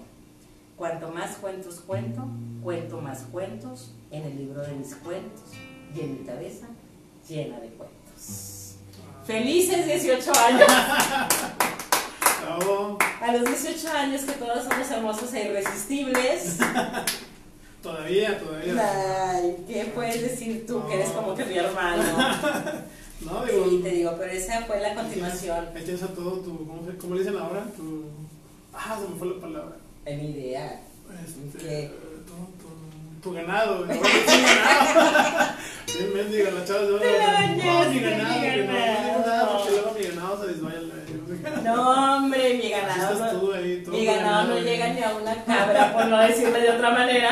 Cuanto más cuentos cuento, cuento más cuentos en el libro de mis cuentos y en mi cabeza llena de cuentos. Felices 18 años. Bravo. A los 18 años que todos somos hermosos e irresistibles. Todavía, todavía. Ay, ¿qué puedes decir tú que eres como que mi hermano? No, digo. Sí, te digo, pero esa fue la continuación. Echas a todo tu. ¿Cómo, se- cómo le dicen ahora? Tu. Ah, se me fue la palabra. En mi idea. Este, ¿Qué? Tu, tu, tu ganado. ganado. Bien, mendiga, la chava se va a No, mi ganado, mi no, no ganado. digo nada porque luego mi ganado se desmaya. la- No, hombre, mi ganado. No, ahí, mi ganado no llega ni a una cabra, por no decirle de otra manera.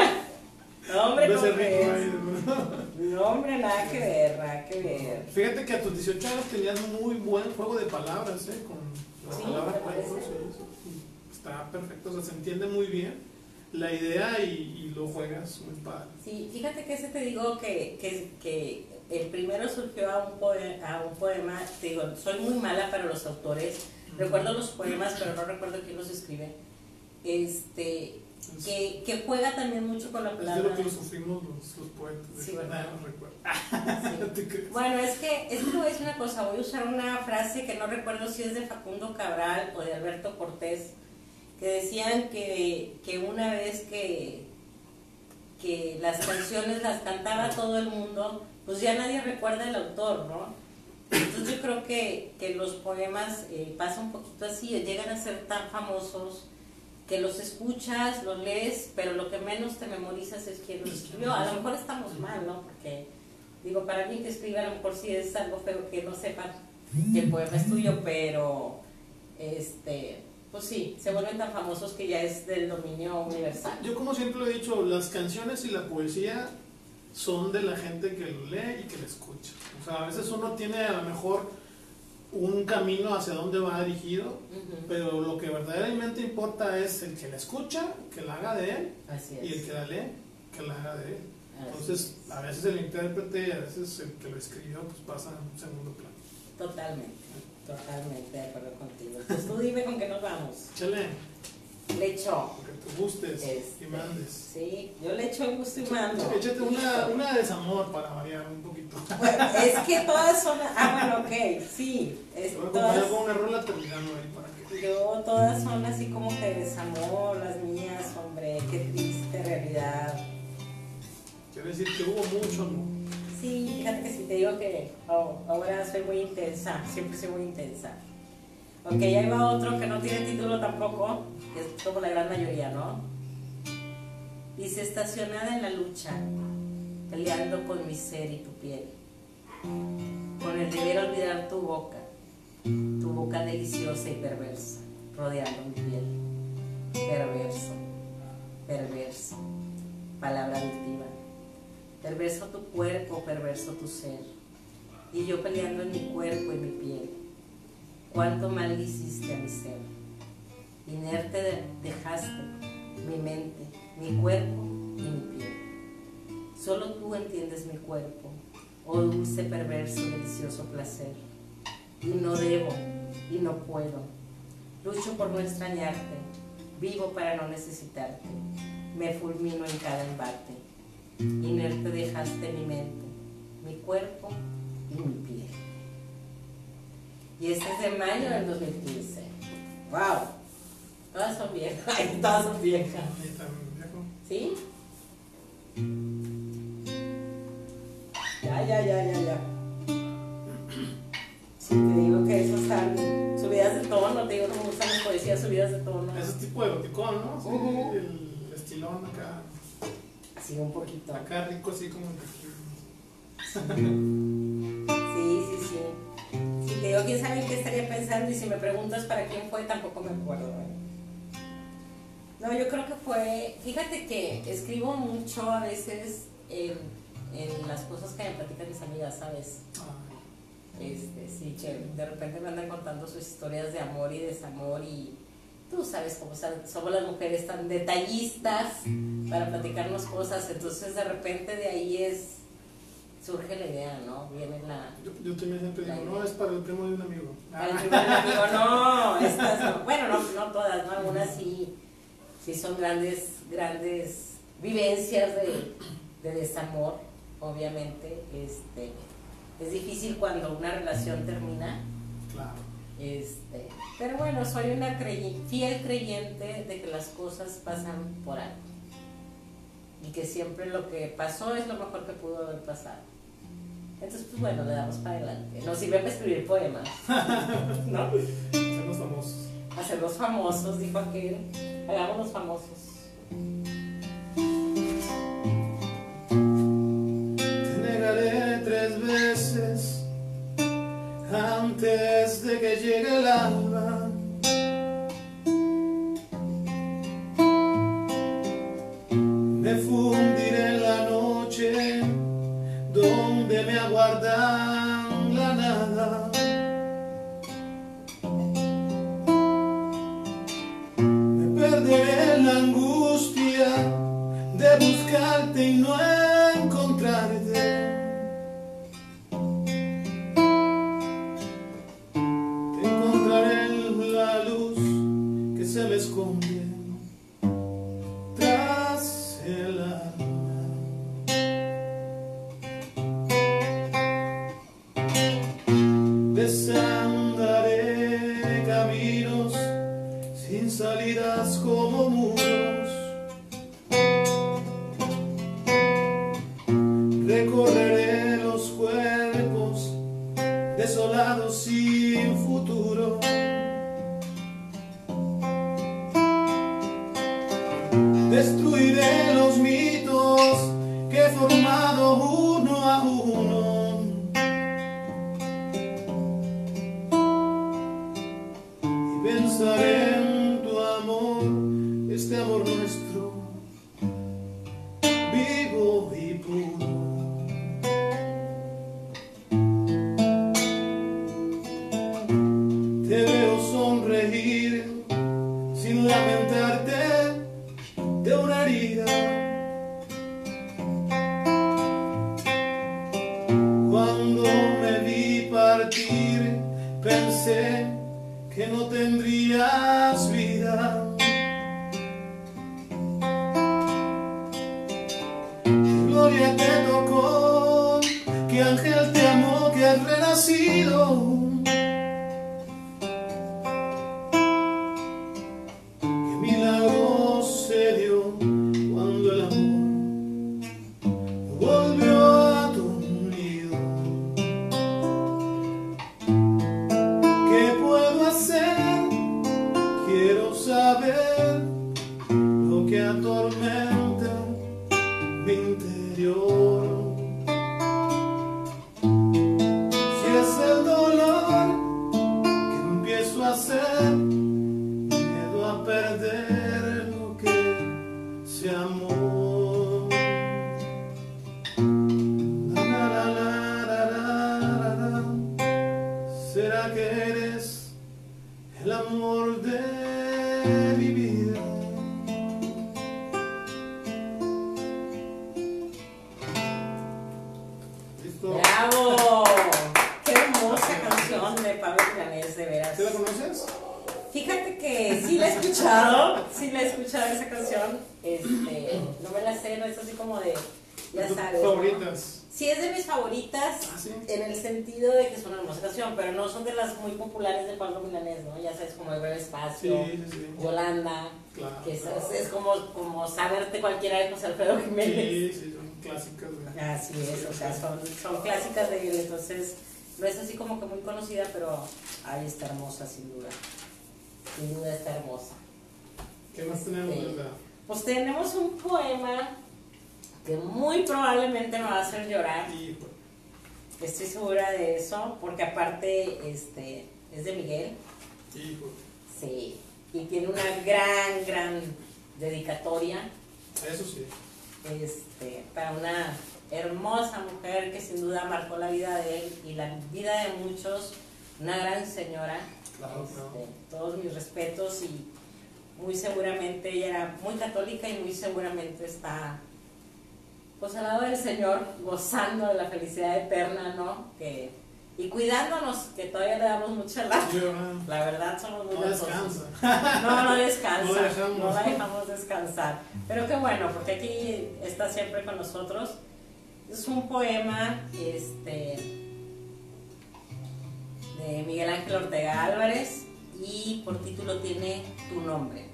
No, hombre, ahí, ¿no? No, hombre, nada que ver, nada que ver. Fíjate que a tus 18 años tenías muy buen juego de palabras, ¿eh? Con las Sí, palabras sí, sí. Está perfecto, o sea, se entiende muy bien la idea y, y lo juegas muy padre. Sí, fíjate que ese te digo que, que, que el primero surgió a un, poema, a un poema, te digo, soy muy mala para los autores, recuerdo los poemas, pero no recuerdo quién los escribe, este, Es, que, que juega también mucho con la es de palabra. lo que lo sufrimos los, los poetas. de Sí, que ¿verdad? Sí. No te creas. Bueno, es que, es que voy a decir una cosa, voy a usar una frase que no recuerdo si es de Facundo Cabral o de Alberto Cortés, que decían que, que una vez que, que las canciones las cantaba todo el mundo, pues ya nadie recuerda el autor, ¿no? Entonces yo creo que, que los poemas eh, pasa un poquito así, llegan a ser tan famosos que los escuchas, los lees, pero lo que menos te memorizas es quién los escribió. A lo mejor estamos mal, ¿no? Porque Digo, para mí que escribe a lo mejor sí es algo feo que no sepan que el poema es tuyo, pero este, pues sí, se vuelven tan famosos que ya es del dominio universal. Yo como siempre lo he dicho, las canciones y la poesía son de la gente que lo lee y que lo escucha. O sea, a veces uno tiene a lo mejor un camino hacia dónde va dirigido, pero lo que verdaderamente importa es el que la escucha, que la haga de él, Así y el que la lee, que la haga de él. así Entonces, es. a veces el intérprete a veces el que lo escribió, pues pasa en un segundo plano. Totalmente, totalmente de acuerdo contigo. Pues tú dime con qué nos vamos. Échale, Le echo. porque te gustes Este, y mandes. Sí, yo le echo gusto y mando. Échate una, una de desamor para variar un poquito. Bueno, es que todas son. Ah, bueno, ok, sí. Es, voy todas, con una rola terminando ahí para que... yo, todas son así como que desamor, las mías, hombre, qué triste realidad. Quiere decir que hubo mucho amor. Sí, fíjate que si te digo que oh, ahora soy muy intensa, siempre soy muy intensa. Ok, ahí va otro que no tiene título tampoco, que es como la gran mayoría, ¿no? Dice, estacionada en la lucha, peleando con mi ser y tu piel, con el deber olvidar tu boca, tu boca deliciosa y perversa, rodeando mi piel. Perverso, perverso, palabra adictiva. Perverso tu cuerpo, perverso tu ser. Y yo peleando en mi cuerpo y mi piel. Cuánto mal hiciste a mi ser. Inerte de- dejaste mi mente, mi cuerpo y mi piel. Solo tú entiendes mi cuerpo, oh dulce, perverso, delicioso placer. Y no debo, y no puedo. Lucho por no extrañarte, vivo para no necesitarte, me fulmino en cada embate. Inerte dejaste mi mente, mi cuerpo y mi piel. Y este es de mayo del 2015. ¡Wow! Todas son viejas. Ay, todas son viejas. ¿Sí? Ya, ya, ya, ya, ya. Sí, te digo que esos están subidas de tono, te digo que me gustan las poesías subidas de tono. Ese tipo de goticón, ¿no? Sí, Ujú. El estilón acá. Así un poquito. Acá rico, así como. Sí, sí, sí. Te digo quién sabe en qué estaría pensando y si me preguntas para quién fue, tampoco me acuerdo. ¿eh? No, yo creo que fue, fíjate que escribo mucho a veces en, en las cosas que me platican mis amigas, ¿sabes? Este, sí, que de repente me andan contando sus historias de amor y desamor y tú sabes cómo somos las mujeres tan detallistas para platicarnos cosas, entonces de repente de ahí es, surge la idea, ¿no? Viene la... Yo, yo también siempre digo, no, es para el primo de un amigo. Para el primer amigo, no, estas no. Bueno, no, no todas, ¿no? Algunas sí, sí son grandes, grandes vivencias de, de desamor, obviamente. Este, es difícil cuando una relación termina, Claro. este, pero bueno, soy una crey- fiel creyente de que las cosas pasan por algo. Y que siempre lo que pasó es lo mejor que pudo haber pasado. Entonces, pues bueno, le damos para adelante. Nos sirve para escribir poemas, ¿no? Somos famosos. Hacerlos famosos, dijo aquel. Hagámonos famosos. Te negaré tres veces antes de que llegue el Breve Sí, Espacio, sí, sí. Yolanda, Claro. que es, claro. es como, como saberte cualquiera de José Alfredo Jiménez. Sí, sí, son clásicas. güey. Así es, o sea, son, son clásicas de él, entonces no es así como que muy conocida, pero ahí está hermosa, sin duda. Sin duda está hermosa. ¿Qué más tenemos, Sí. verdad? Pues tenemos un poema que muy probablemente me va a hacer llorar. Pues, Estoy segura de eso, porque aparte este, es de Miguel, pues, sí, y tiene una gran, gran dedicatoria eso sí. este, para una hermosa mujer que sin duda marcó la vida de él y la vida de muchos, una gran señora. Claro, Este, claro. Todos mis respetos y muy seguramente ella era muy católica y muy seguramente está pues al lado del Señor gozando de la felicidad eterna, ¿no? Que, y cuidándonos, que todavía le damos mucha ¿verdad? La verdad somos muy No descansa. No, no descansa. No dejamos. No la dejamos descansar. Pero qué bueno, porque aquí está siempre con nosotros. Es un poema este, de Miguel Ángel Ortega Álvarez y por título tiene Tu nombre.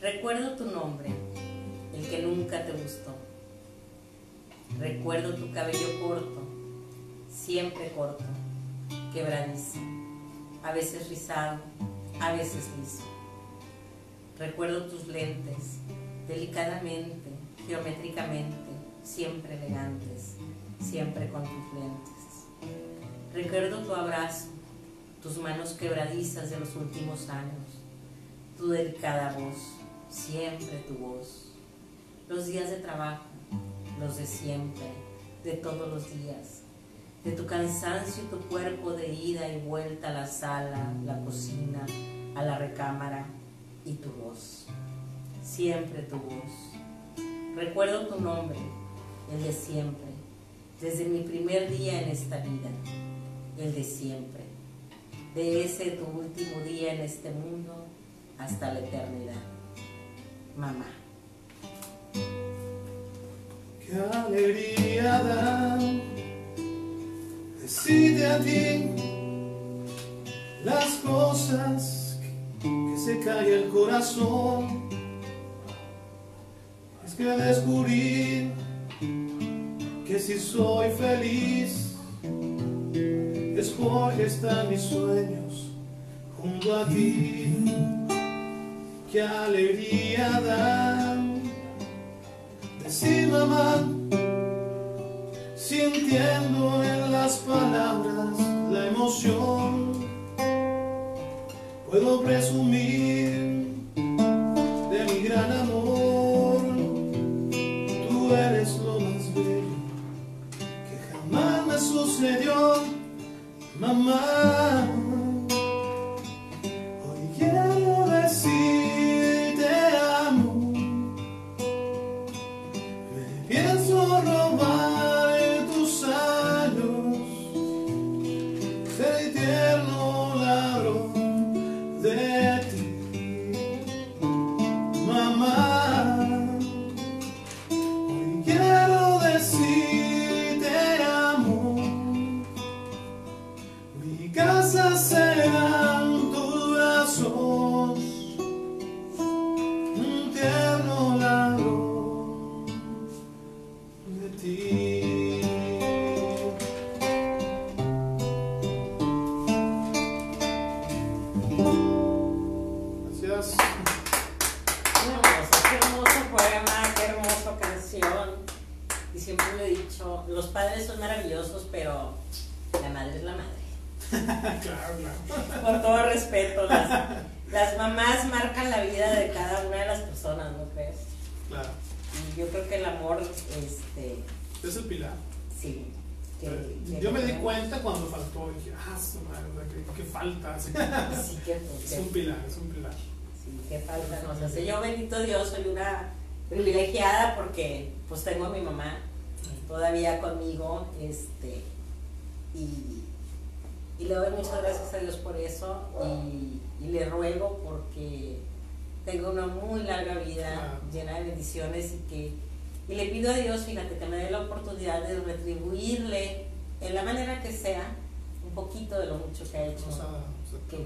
Recuerdo tu nombre, el que nunca te gustó. Recuerdo tu cabello corto, siempre corto, quebradizo a veces rizado, a veces liso. Recuerdo tus lentes, delicadamente, geométricamente, siempre elegantes, siempre con tus lentes. Recuerdo tu abrazo, tus manos quebradizas de los últimos años, tu delicada voz, siempre tu voz. Los días de trabajo, los de siempre, de todos los días de tu cansancio y tu cuerpo de ida y vuelta a la sala, la cocina, a la recámara y tu voz, siempre tu voz. Recuerdo tu nombre, el de siempre, desde mi primer día en esta vida, el de siempre, de ese tu último día en este mundo hasta la eternidad. Mamá. Qué alegría da decirte a ti las cosas que se cae el corazón. Es que descubrí que si soy feliz es porque están mis sueños junto a ti. Qué alegría da decir mamá, sintiendo en las palabras la emoción. Puedo presumir de mi gran amor. Tú eres lo más bello que jamás me sucedió, mamá. Bendiciones y que y le pido a Dios, fíjate, que me dé la oportunidad de retribuirle en la manera que sea un poquito de lo mucho que ha hecho,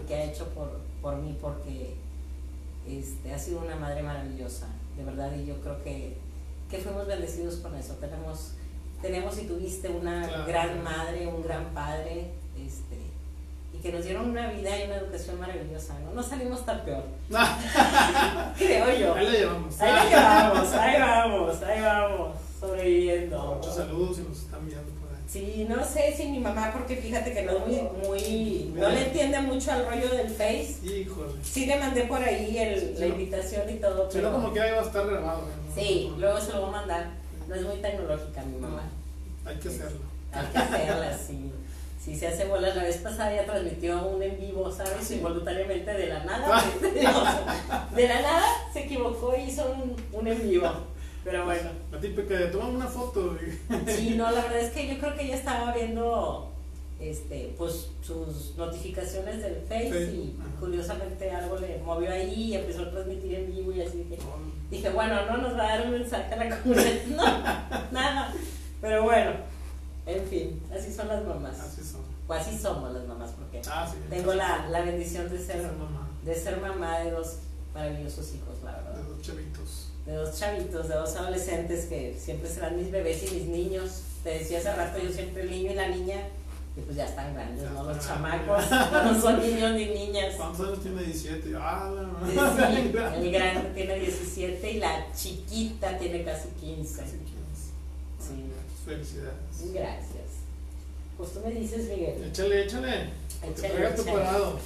que, ha hecho por, por mí, porque este, ha sido una madre maravillosa, de verdad, y yo creo que, que fuimos bendecidos con eso. Tenemos, tenemos y tuviste una gran madre, un gran padre, este, y que nos dieron una vida y una educación maravillosa, ¿no? No salimos tan peor. Creo yo. Ahí la llevamos. Ahí la llevamos, ahí vamos, ahí vamos, sobreviviendo. Muchos saludos y nos están viendo por ahí. Sí, no sé si mi mamá, porque fíjate que no es muy, muy no le entiende mucho al rollo del Face. Híjole. Sí le mandé por ahí el, la invitación y todo. Pero como que ahí va a estar grabado. Sí, luego se lo voy a mandar. No es muy tecnológica mi mamá. hay que hacerlo. Hay que hacerla, sí. Si se hace bolas, la vez pasada ya transmitió un en vivo, ¿sabes? Involuntariamente de la nada. de la nada se equivocó y hizo un, un en vivo. Pero bueno. La típica de tomar una foto. sí, no, la verdad es que yo creo que ella estaba viendo este, pues sus notificaciones del Face y curiosamente algo le movió ahí y empezó a transmitir en vivo y así que dije, bueno, no nos va a dar un mensaje a la comunidad. No, nada. Pero bueno. En fin, así son las mamás. Así son. O así somos las mamás, porque ah, tengo la, la, bendición de ser, mamá. de ser mamá de dos maravillosos hijos, la verdad. De dos chavitos. De dos chavitos, de dos adolescentes que siempre serán mis bebés y mis niños. Te decía hace rato, yo siempre el niño y la niña, y pues ya están grandes, ¿no? Los chamacos no son niños ni niñas. ¿Cuántos años tiene 17? Ah, sí, el grande tiene 17 y la chiquita tiene casi 15. Casi 15. Sí. Felicidades. Gracias. Pues tú me dices, Miguel. Échale, échale. Échale. preparado.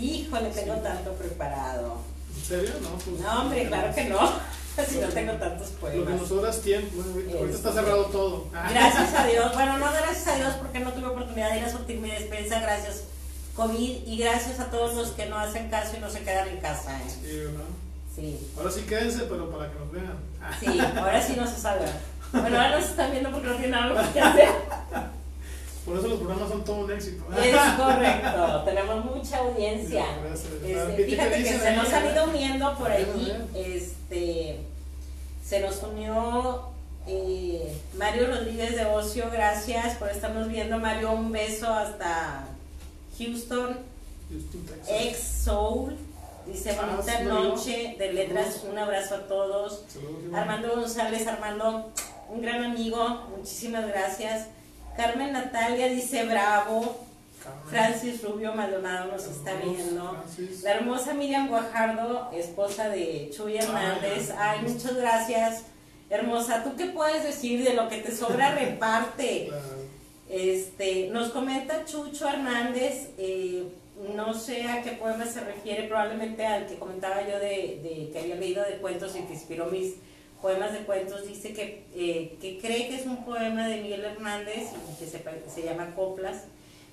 Híjole, tengo tanto preparado. ¿En serio? No, pues. No, hombre, claro que no. Si no tengo tantos poemas. Lo que nos sobra tiempo. ahorita está cerrado todo. Gracias a Dios. Bueno, no gracias a Dios porque no tuve oportunidad de ir a surtir mi despensa. Gracias, COVID. Y gracias a todos los que no hacen caso y no se quedan en casa. ¿eh? Sí, ¿verdad? Sí. Ahora sí quédense, pero para que nos vean. Sí, ahora sí no se salgan. Bueno, ahora nos están viendo porque no tienen algo que hacer. Por eso los programas son todo un éxito. Es correcto, tenemos mucha audiencia. Este, fíjate que se nos han ido uniendo por ahí. Este, se nos unió eh, Mario Rodríguez de Ocio, gracias por estarnos viendo. Mario, un beso hasta Houston. Ex Soul. Dice ah, bonita noche de letras, un abrazo a todos. Armando González, Armando, un gran amigo, muchísimas gracias. Carmen Natalia dice bravo. Francis Rubio Maldonado nos está viendo. La hermosa Miriam Guajardo, esposa de Chuy Hernández. Ay, muchas gracias. Hermosa, ¿tú qué puedes decir de lo que te sobra reparte? Este, nos comenta Chucho Hernández, eh, no sé a qué poema se refiere, probablemente al que comentaba yo de, de que había leído de cuentos y que inspiró mis poemas de cuentos, dice que, eh, que cree que es un poema de Miguel Hernández y que se, se, llama Coplas.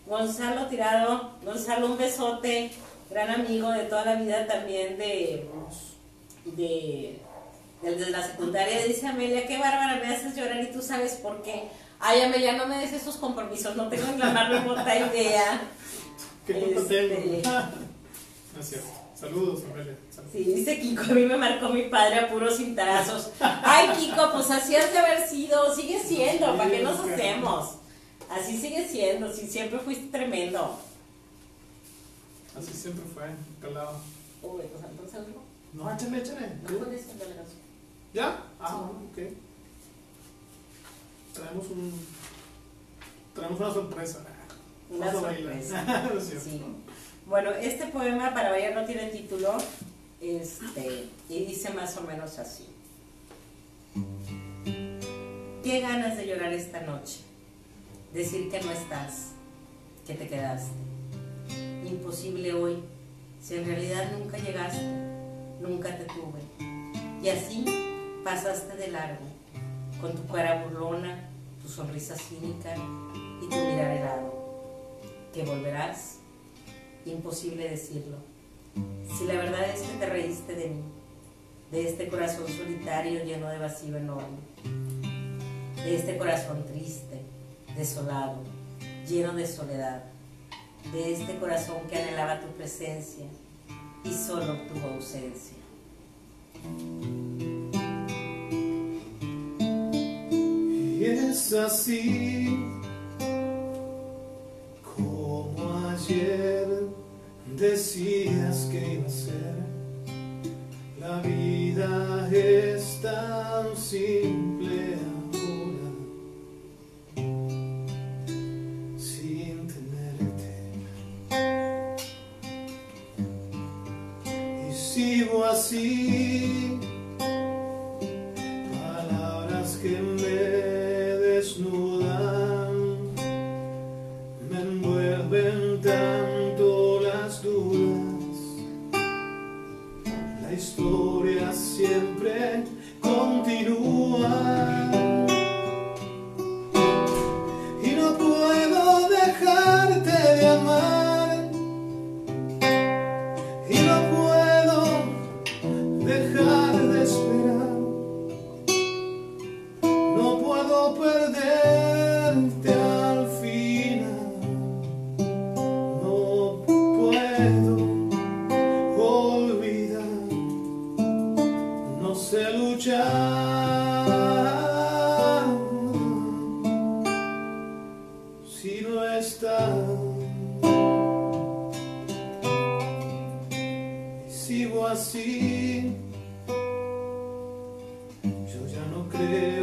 Gonzalo Tirado, Gonzalo, un besote, gran amigo de toda la vida también de, de, de, la secundaria. Dice Amelia, qué bárbara, me haces llorar y tú sabes por qué. Ay, Amelia, no me des esos compromisos, no tengo ni la más remota idea. ¿Qué este... no es cierto. Saludos, Amelia. Sí, dice Kiko, a mí me marcó mi padre a puros cintarazos. Ay, Kiko, pues así has de haber sido, sigue siendo, ¿para qué nos hacemos? Así sigue siendo, si siempre fuiste tremendo. Así siempre fue, calado. Uy, pues entonces algo. No, échale, échale. No puedes ¿Ya? Ah, bueno, ok. Traemos un. Traemos una sorpresa. Una sorpresa. sí. Bueno, este poema para variar no tiene título, este, y dice más o menos así. Qué ganas de llorar esta noche, decir que no estás, que te quedaste. Imposible hoy, si en realidad nunca llegaste, nunca te tuve. Y así pasaste de largo, con tu cara burlona, tu sonrisa cínica y tu mirar helado. Que volverás, imposible decirlo si la verdad es que te reíste de mí, de este corazón solitario lleno de vacío enorme, de este corazón triste, desolado, lleno de soledad, de este corazón que anhelaba tu presencia y solo tu ausencia. Es así como ayer decías que iba a ser. La vida es tan simple ahora, sin tenerte. Y sigo así, historia siempre así. Yo ya no creo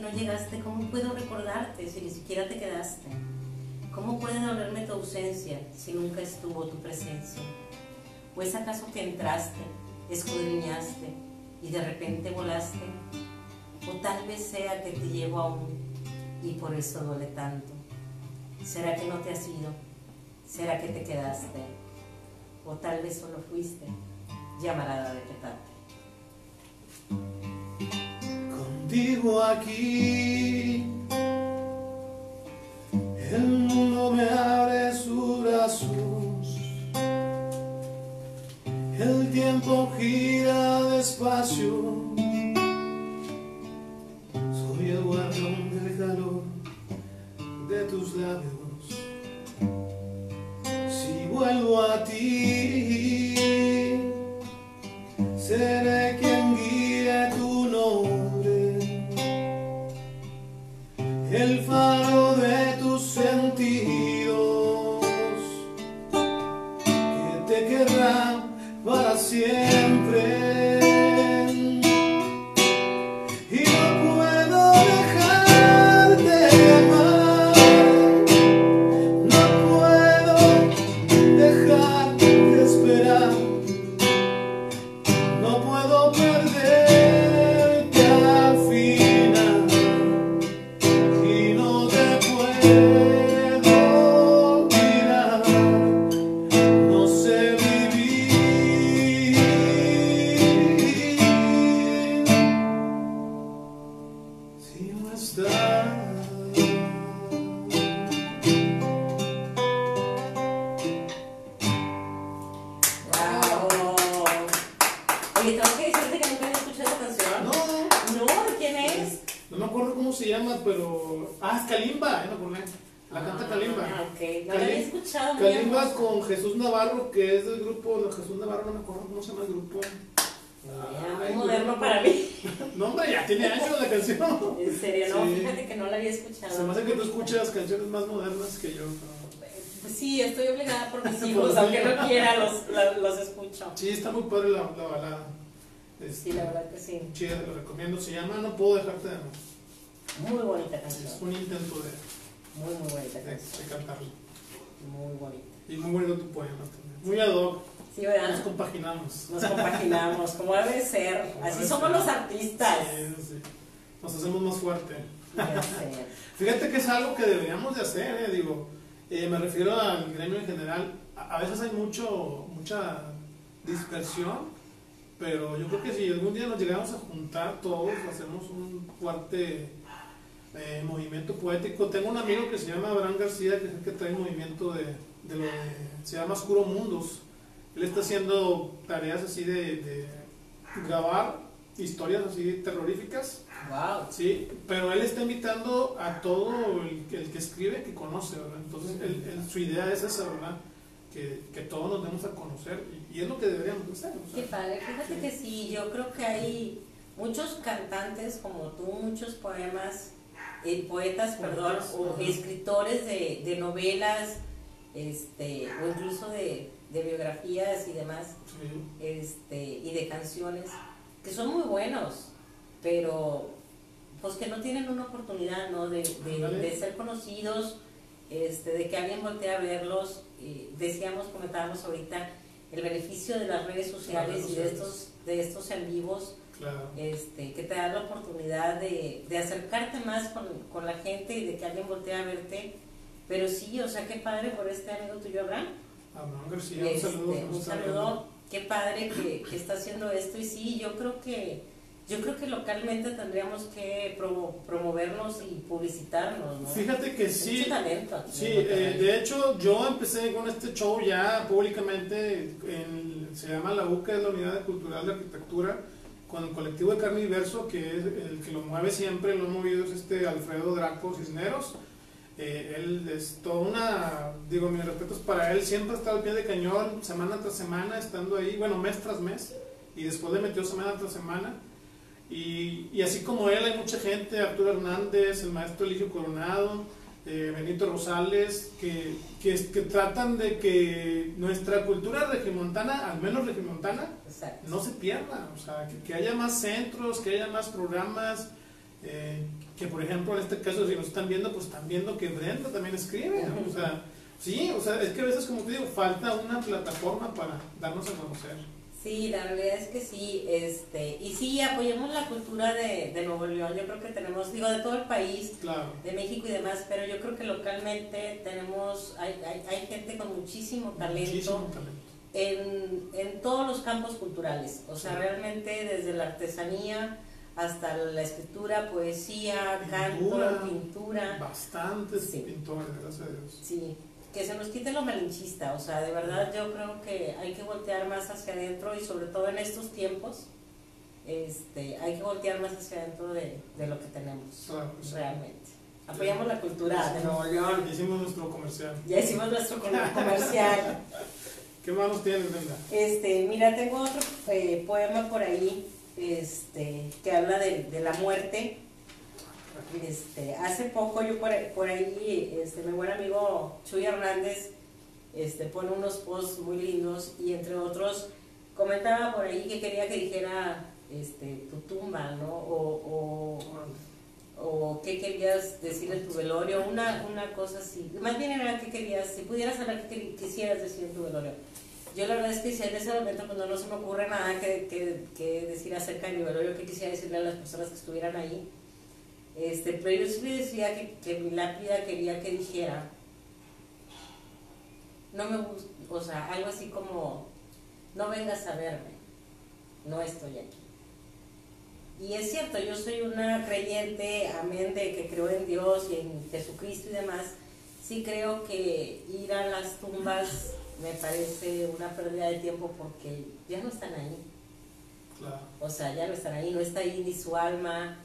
no llegaste, ¿cómo puedo recordarte si ni siquiera te quedaste? ¿Cómo puede dolerme tu ausencia si nunca estuvo tu presencia? ¿O es acaso que entraste, escudriñaste y de repente volaste? ¿O tal vez sea que te llevo aún y por eso duele tanto? ¿Será que no te has ido? ¿Será que te quedaste? ¿O tal vez solo fuiste llamarada de petate? Contigo aquí. El mundo me abre sus brazos. El tiempo gira despacio. Soy el guardián del calor de tus labios. Si vuelvo a ti, seré quien guíe de, Muy, muy bonita de, cantarlo. Muy bonita. Y muy bonito tu poema también. Muy ad hoc. Sí, Nos compaginamos. Nos compaginamos, como debe de ser. Como Así somos ser. los artistas. Sí, sí. Nos hacemos más fuerte. Fíjate que es algo que deberíamos de hacer, eh, digo, eh, me refiero al gremio en general. A, a veces hay mucho, mucha dispersión, pero yo creo que si algún día nos llegamos a juntar todos, hacemos un fuerte eh, movimiento poético. Tengo un amigo que se llama Abraham García, que es el que trae el movimiento de, de lo de, se llama Oscuro Mundos. Él está haciendo tareas así de, de grabar historias así terroríficas Wow. Sí, pero él está invitando a todo el, que- el que escribe que conoce, ¿verdad? Entonces, él- él- su idea es esa, ¿verdad? Que, que todos nos demos a conocer y, y es lo que deberíamos hacer. o sea. Qué padre, fíjate Sí. que sí, yo creo que hay muchos cantantes como tú, muchos poemas, eh, poetas, perdón, o escritores de, de novelas, este, o incluso de, de biografías y demás, Sí, este, y de canciones, que son muy buenos, pero pues que no tienen una oportunidad, ¿no? De, de- Ándale. de ser conocidos, este, de que alguien voltee a verlos. Y decíamos, comentábamos ahorita, el beneficio de las redes sociales redes y de sociales. estos, de estos en vivos, claro. este, que te dan la oportunidad de, de acercarte más con, con la gente y de que alguien voltee a verte. Pero sí, o sea, qué padre por este amigo tuyo, Abraham. Abraham García, un Este, saludo. un un saludo, qué padre que, que está haciendo esto y sí, yo creo que yo creo que localmente tendríamos que promo- promovernos y publicitarnos, ¿no? Fíjate que sí, mucho talento aquí Sí, eh, de hecho yo empecé con este show ya públicamente, en- se llama la UCA, es la Unidad Cultural de Arquitectura, con el colectivo de Carne y Verso, que es el que lo mueve siempre, lo movido es este Alfredo Draco Cisneros. Eh, él es toda una, digo, mis respetos para él, siempre está al pie de cañón, semana tras semana, estando ahí, bueno, mes tras mes, y después le metió semana tras semana. Y, y así como él, hay mucha gente, Arturo Hernández, el maestro Eligio Coronado, eh, Benito Rosales, que, que, que tratan de que nuestra cultura regimontana, al menos regimontana, Exacto. no se pierda, o sea, que, que haya más centros, que haya más programas, eh, que por ejemplo en este caso si nos están viendo, pues están viendo que Brenda también escribe, ¿no? o sea, sí, o sea, es que a veces como te digo, falta una plataforma para darnos a conocer. Sí, la realidad es que sí, este, y sí, apoyemos la cultura de, de Nuevo León, yo creo que tenemos, digo, de todo el país, Claro, de México y demás, pero yo creo que localmente tenemos, hay, hay, hay gente con muchísimo talento. muchísimo talento. en, en todos los campos culturales, o sea, Sí. realmente desde la artesanía hasta la escritura, poesía, Pintura. canto, pintura, Bastantes Sí. pintores, gracias a Dios. sí, que se nos quite lo malinchista, o sea, de verdad yo creo que hay que voltear más hacia adentro y sobre todo en estos tiempos, este, hay que voltear más hacia adentro de, de lo que tenemos, Claro, sí. realmente. Apoyamos la cultura León, Hicimos nuestro comercial. ya hicimos nuestro comercial. ¿Qué manos tienes, Brenda? Este, mira, tengo otro eh, poema por ahí, este, que habla de, de la muerte. Este, hace poco yo por, ahí, este, mi buen amigo Chuy Hernández, este, pone unos posts muy lindos y entre otros comentaba por ahí que quería que dijera, este, tu tumba, ¿no? O, o, o qué querías decir en tu velorio, una, una cosa así. Más bien era qué querías, si pudieras hablar, qué quisieras decir en tu velorio. Yo la verdad es que en ese momento cuando no se me ocurre nada que, que, que decir acerca de mi velorio, que quisiera decirle a las personas que estuvieran ahí. Este, pero yo sí le decía que, que mi lápida quería que dijera, no me gusta, o sea, algo así como, no vengas a verme, no estoy aquí. Y es cierto, yo soy una creyente, amén, de que creo en Dios y en Jesucristo y demás. Sí creo que ir a las tumbas me parece una pérdida de tiempo porque ya no están ahí. Claro. O sea, ya no están ahí, no está ahí ni su alma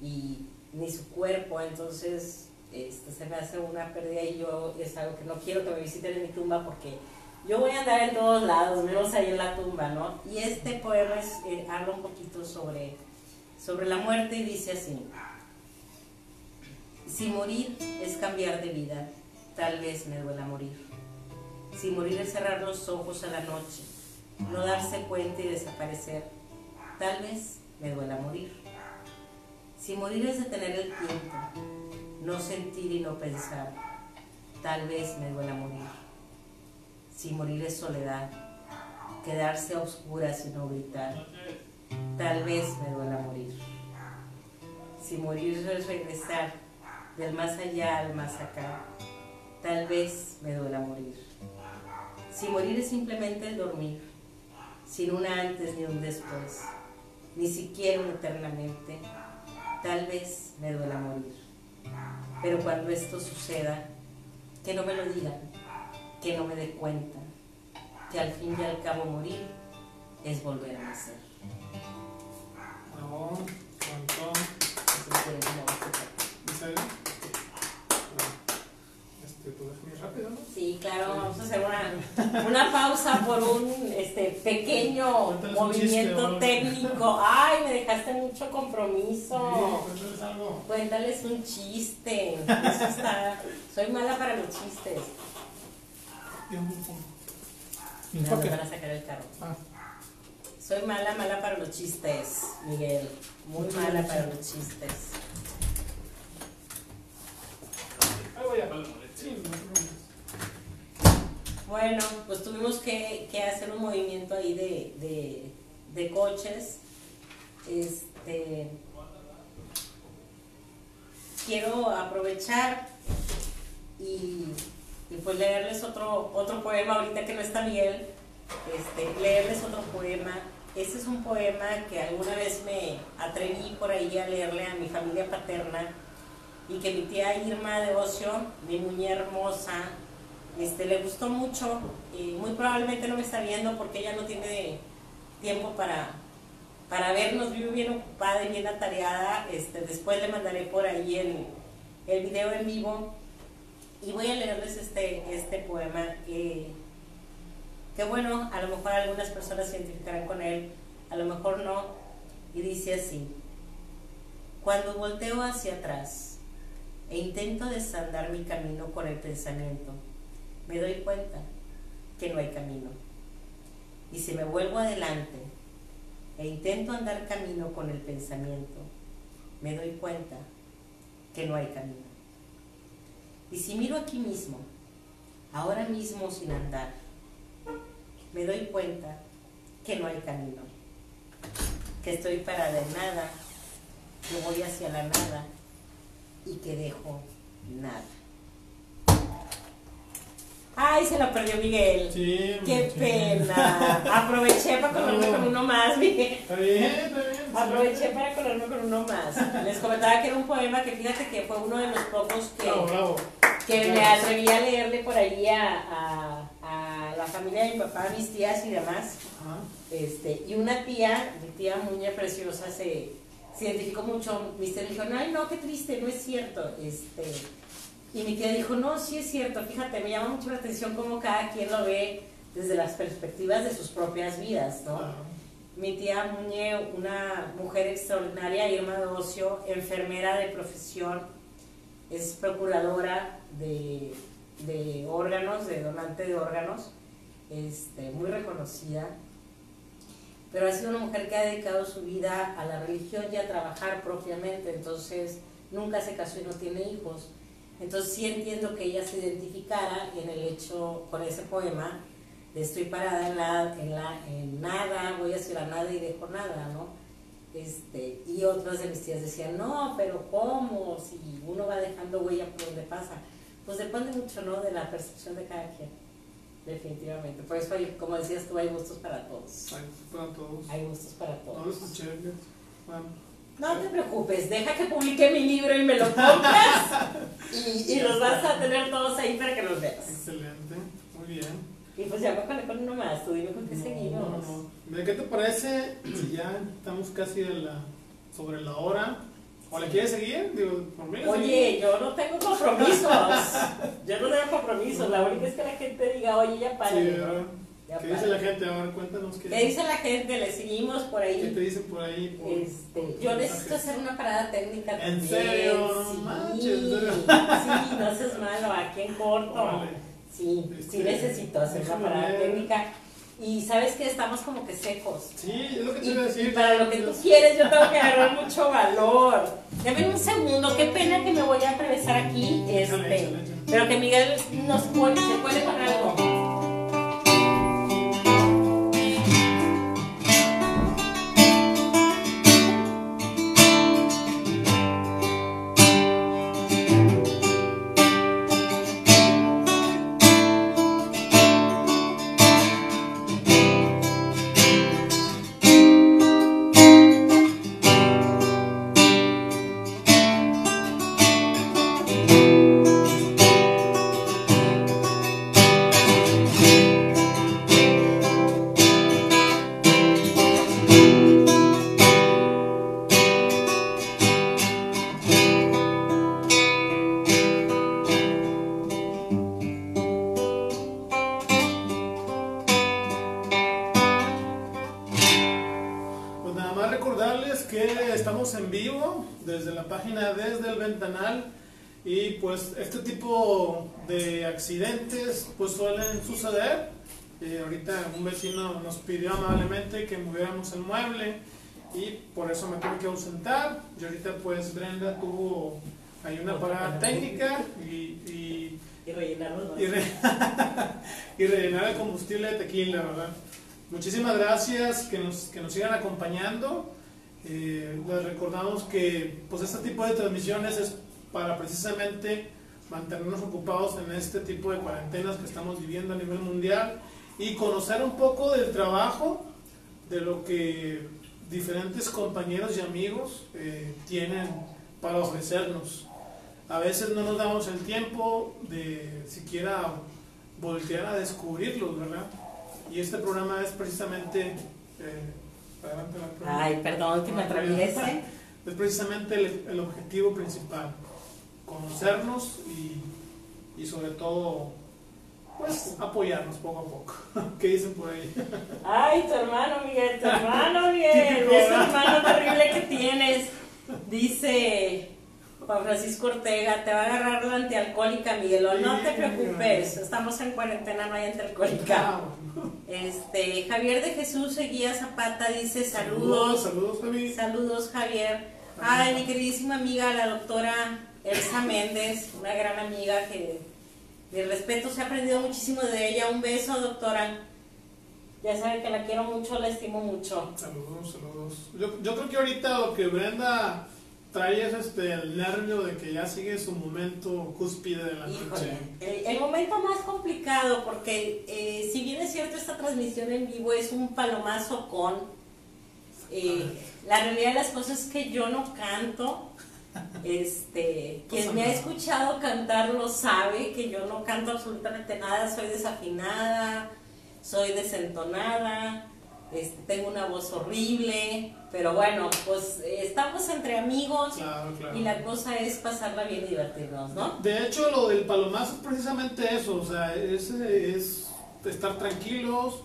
y ni su cuerpo, entonces este, se me hace una pérdida y yo es algo que no quiero que me visiten en mi tumba porque yo voy a andar en todos lados, menos ahí en la tumba, ¿no? Y este poema es, eh, habla un poquito sobre, sobre la muerte y dice así, si morir es cambiar de vida, tal vez me duela morir. Si morir es cerrar los ojos a la noche, no darse cuenta y desaparecer, tal vez me duela morir. Si morir es detener el tiempo, no sentir y no pensar, tal vez me duela morir. Si morir es soledad, quedarse a oscuras y no gritar, tal vez me duela morir. Si morir es regresar del más allá al más acá, tal vez me duela morir. Si morir es simplemente el dormir, sin un antes ni un después, ni siquiera un eternamente, tal vez me duela morir. Pero cuando esto suceda, que no me lo digan, que no me dé cuenta, que al fin y al cabo morir es volver a nacer. No, cantó. ¿En serio? Este, pues muy rápido, ¿no? Sí, claro, vamos a hacer una, una pausa por un este, pequeño Cuéntales un chiste, movimiento técnico. Ay, me dejaste mucho compromiso. Sí, cuéntales algo. Cuéntales un chiste. Eso está. Soy mala para los chistes. Y un- un- ¿Y Me van a sacar el carro. Ah, Soy mala, mala para los chistes, Miguel. Muy mala para los chistes. ahí voy a Sí, no te preocupes. Bueno, pues tuvimos que, hacer un movimiento ahí de, coches. Este, quiero aprovechar y, y pues leerles otro, otro poema ahorita que no está Miguel. Este, leerles otro poema. Este es un poema que alguna vez me atreví por ahí a leerle a mi familia paterna y que mi tía Irma de Ocio, mi niña hermosa, este, le gustó mucho y muy probablemente no me está viendo porque ella no tiene tiempo para, para vernos, vive bien ocupada y bien atareada. Este, después le mandaré por ahí el, el video en vivo. Y voy a leerles este, este poema que, que bueno, a lo mejor algunas personas se identificarán con él, a lo mejor no, y dice así, cuando volteo hacia atrás e intento desandar mi camino con el pensamiento, que no hay camino. Y si me vuelvo adelante e intento andar camino con el pensamiento, me doy cuenta que no hay camino. Y si miro aquí mismo, ahora mismo sin andar, me doy cuenta que no hay camino, que estoy parada en nada, que voy hacia la nada y que dejo nada. Ay, se lo perdió Miguel. Sí, Qué pena. Aproveché para colarme No. con uno más, Miguel. Está bien, está bien. Aproveché para colarme con uno más. Les comentaba que era un poema que fíjate que fue uno de los pocos que, Bravo, bravo. que me atreví a leerle por ahí a, a- a la familia de mi papá, a mis tías y demás. Ajá. Este, y una tía, mi tía Muña Preciosa, se, se identificó mucho. Mi tía me dijo, ay, no, qué triste, no es cierto. Este, y mi tía dijo, no, sí es cierto, fíjate, me llama mucho la atención cómo cada quien lo ve desde las perspectivas de sus propias vidas, ¿no? Mi tía Muñe, una mujer extraordinaria, Irma de Ocio, enfermera de profesión, es procuradora de, de órganos, de donante de órganos, este, muy reconocida, pero ha sido una mujer que ha dedicado su vida a la religión y a trabajar propiamente, entonces nunca se casó y no tiene hijos. Entonces sí entiendo que ella se identificara en el hecho, con ese poema, de estoy parada en, la, en, la, en nada, voy hacia la nada y dejo nada, ¿no? Este, y otras de mis tías decían, no, pero ¿cómo? Si uno va dejando huella por donde pasa. Pues depende mucho, ¿no? De la percepción de cada quien, definitivamente. Por eso, hay, como decías tú, hay gustos para todos. Ay, para todos. Hay gustos para No lo todos. escuché. Bueno, No te preocupes, deja que publique mi libro y me lo compras y, y los vas a tener todos ahí para que los veas. excelente. Muy bien. Y pues ya me conecto con uno más, tú dime con qué No, seguimos. no, no. ¿Qué te parece si ya estamos casi de la, sobre la hora? ¿O le quieres seguir? Digo, por mí. Oye, yo no tengo compromisos. Yo no tengo compromisos. La única es que la gente diga, oye, ya para. Sí, ¿Qué dice la gente? A ver, cuéntanos qué, ¿Qué dice la gente? Le seguimos por qué ahí. te dicen por ahí. Por, Este, yo necesito hacer una parada técnica ¿En también. serio? No sí, manches, ¿en serio? sí, no seas malo, aquí en corto. Sí, sí Este, necesito hacer una parada ver. técnica. Y sabes que estamos como que secos. Sí, es lo que te iba a y decir. para lo que tú quieres, yo tengo que agarrar mucho valor. Dame un segundo, qué pena que me voy a atravesar aquí. Échale, Este, échale, échale. pero que Miguel nos puede, se puede con algo. Accidentes pues suelen suceder. Eh, ahorita un vecino nos pidió amablemente que moviéramos el mueble y por eso me tuve que ausentar. Y ahorita pues Brenda tuvo ahí una parada técnica y, y Y rellenarnos y, re- y rellenar el combustible de tequila, ¿verdad? Muchísimas gracias que nos, que nos sigan acompañando. Eh, les recordamos que pues este tipo de transmisiones es para precisamente mantenernos ocupados en este tipo de cuarentenas que estamos viviendo a nivel mundial y conocer un poco del trabajo de lo que diferentes compañeros y amigos eh, tienen para ofrecernos. A veces no nos damos el tiempo de siquiera voltear a descubrirlos, ¿verdad? Y este programa es precisamente... eh, adelante, la. Ay, perdón que me atraviese. Es precisamente el, el objetivo principal, conocernos y, y sobre todo, pues apoyarnos poco a poco. ¿Qué dicen por ahí? Ay, tu hermano Miguel, tu hermano Miguel, ese hermano terrible que tienes. Dice Juan Francisco Ortega, te va a agarrar la antialcohólica, Miguel. No te preocupes, estamos en cuarentena, no hay antialcohólica. Este, Javier de Jesús Seguía Zapata dice saludos. Saludos, Javi. Saludos, Javier. Ay, mi queridísima amiga, la doctora Elsa Méndez, una gran amiga que mi respeto, se ha aprendido muchísimo de ella. Un beso, doctora. Ya sabe que la quiero mucho, la estimo mucho. Saludos, saludos. Yo, yo creo que ahorita lo que Brenda trae es este, el nervio de que ya sigue su momento cúspide de la Híjole, noche. el, el momento más complicado, porque eh, si bien es cierto, esta transmisión en vivo es un palomazo con. eh, la realidad de las cosas es que yo no canto. Este, quien me ha escuchado cantar lo sabe que yo no canto absolutamente nada, soy desafinada, soy desentonada, este, tengo una voz horrible, pero bueno, pues estamos entre amigos Claro, claro. y la cosa es pasarla bien y divertirnos, ¿no? De hecho, lo del palomazo es precisamente eso, o sea, es, es estar tranquilos,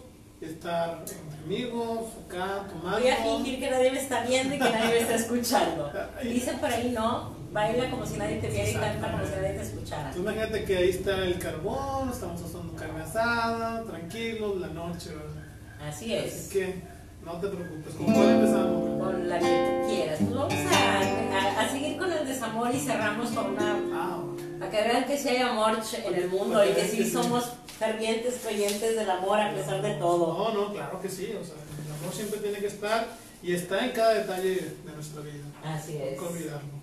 estar entre amigos, acá, tomando. Voy a fingir que nadie me está viendo y que nadie me está escuchando. Dicen por ahí, no, baila como si nadie te viera y canta como si nadie te escuchara. Tú imagínate que ahí está el carbón, estamos asando carne asada, tranquilos, la noche, ¿verdad? Así Así es, que no te preocupes, ¿con cuál empezamos? con la que tú quieras. Pues vamos a, a- a seguir con el desamor y cerramos con una... Ah. Para que vean que sí hay amor en el mundo y que Sí. somos fervientes creyentes del amor a pesar de todo. No, no, claro que sí, o sea, el amor siempre tiene que estar y está en cada detalle de nuestra vida. Así No es. olvidarlo.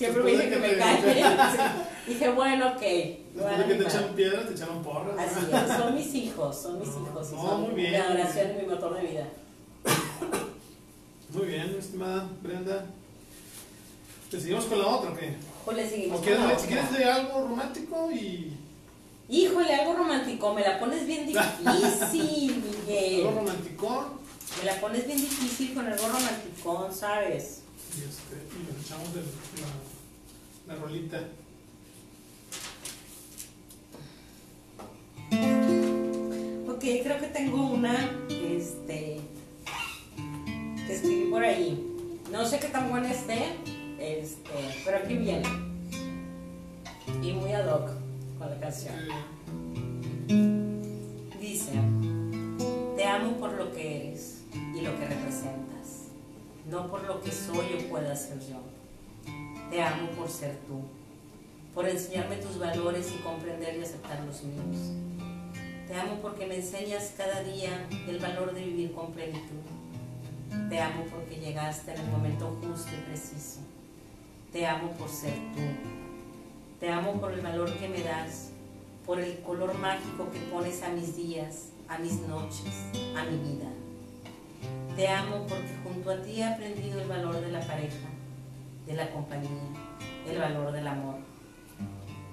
Siempre me de que que me calle. Dije, bueno, ok. Después de que te echaron piedras, te echaron porras. Así es, son mis hijos, son mis No, hijos. no, son muy bien, Mi adoración y mi motor de vida. Muy bien, estimada Brenda. ¿Te seguimos con la otra o qué? Seguimos ¿O con quieres, la si quieres de algo romántico y. Híjole, algo romántico, me la pones bien difícil, Miguel. Algo romanticón. Me la pones bien difícil con algo romanticón, ¿sabes? Y, este, y nos echamos el- la, la rolita. Ok, creo que tengo una, este, que escribí por ahí. No sé qué tan buena esté, este, pero aquí viene. Y muy ad hoc con la canción. Dice, te amo por lo que eres y lo que representas, no por lo que soy o pueda ser yo. Te amo por ser tú, por enseñarme tus valores y comprender y aceptar los míos. Te amo porque me enseñas cada día el valor de vivir con plenitud. Te amo porque llegaste en el momento justo y preciso. Te amo por ser tú. Te amo por el valor que me das, por el color mágico que pones a mis días, a mis noches, a mi vida. Te amo porque junto a ti he aprendido el valor de la pareja, de la compañía, el valor del amor.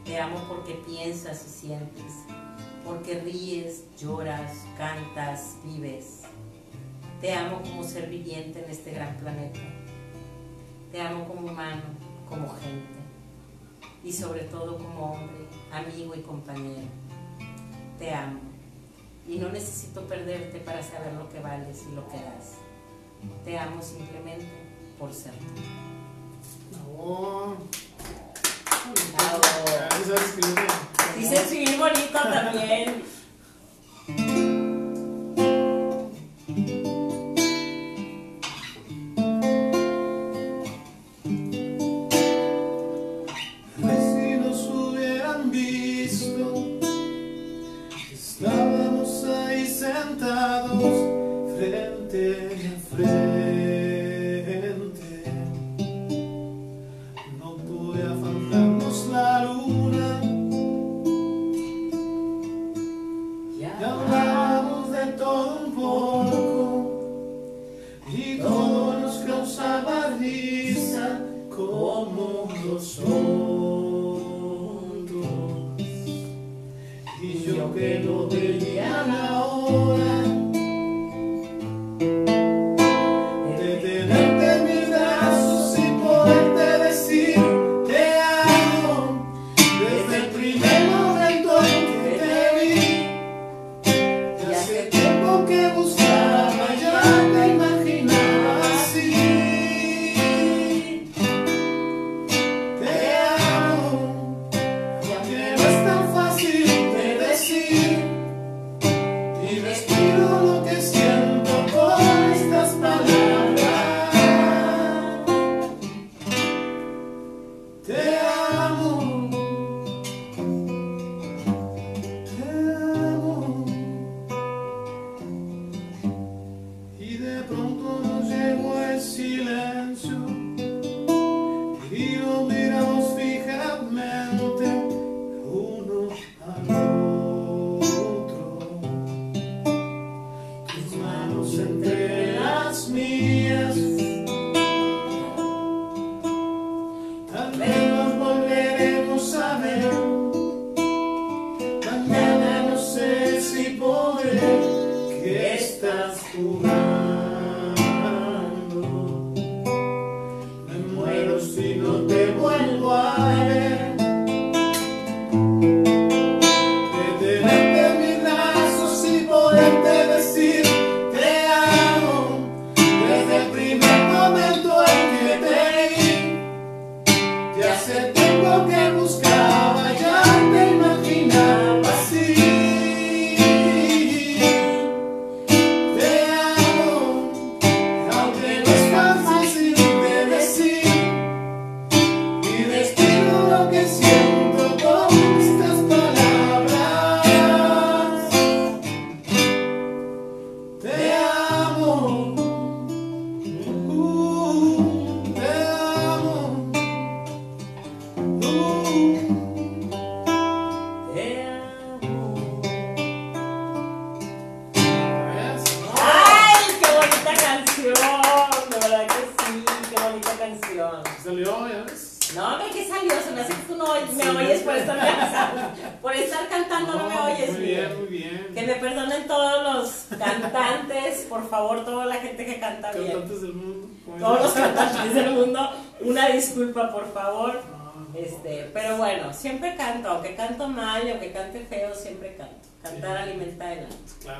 Te amo porque piensas y sientes, porque ríes, lloras, cantas, vives. Te amo como ser viviente en este gran planeta. Te amo como humano, como gente y sobre todo como hombre, amigo y compañero. Te amo y no necesito perderte para saber lo que vales y lo que das. Te amo simplemente por ser tú. Bravo. Bravo. Dice escribir bonito también.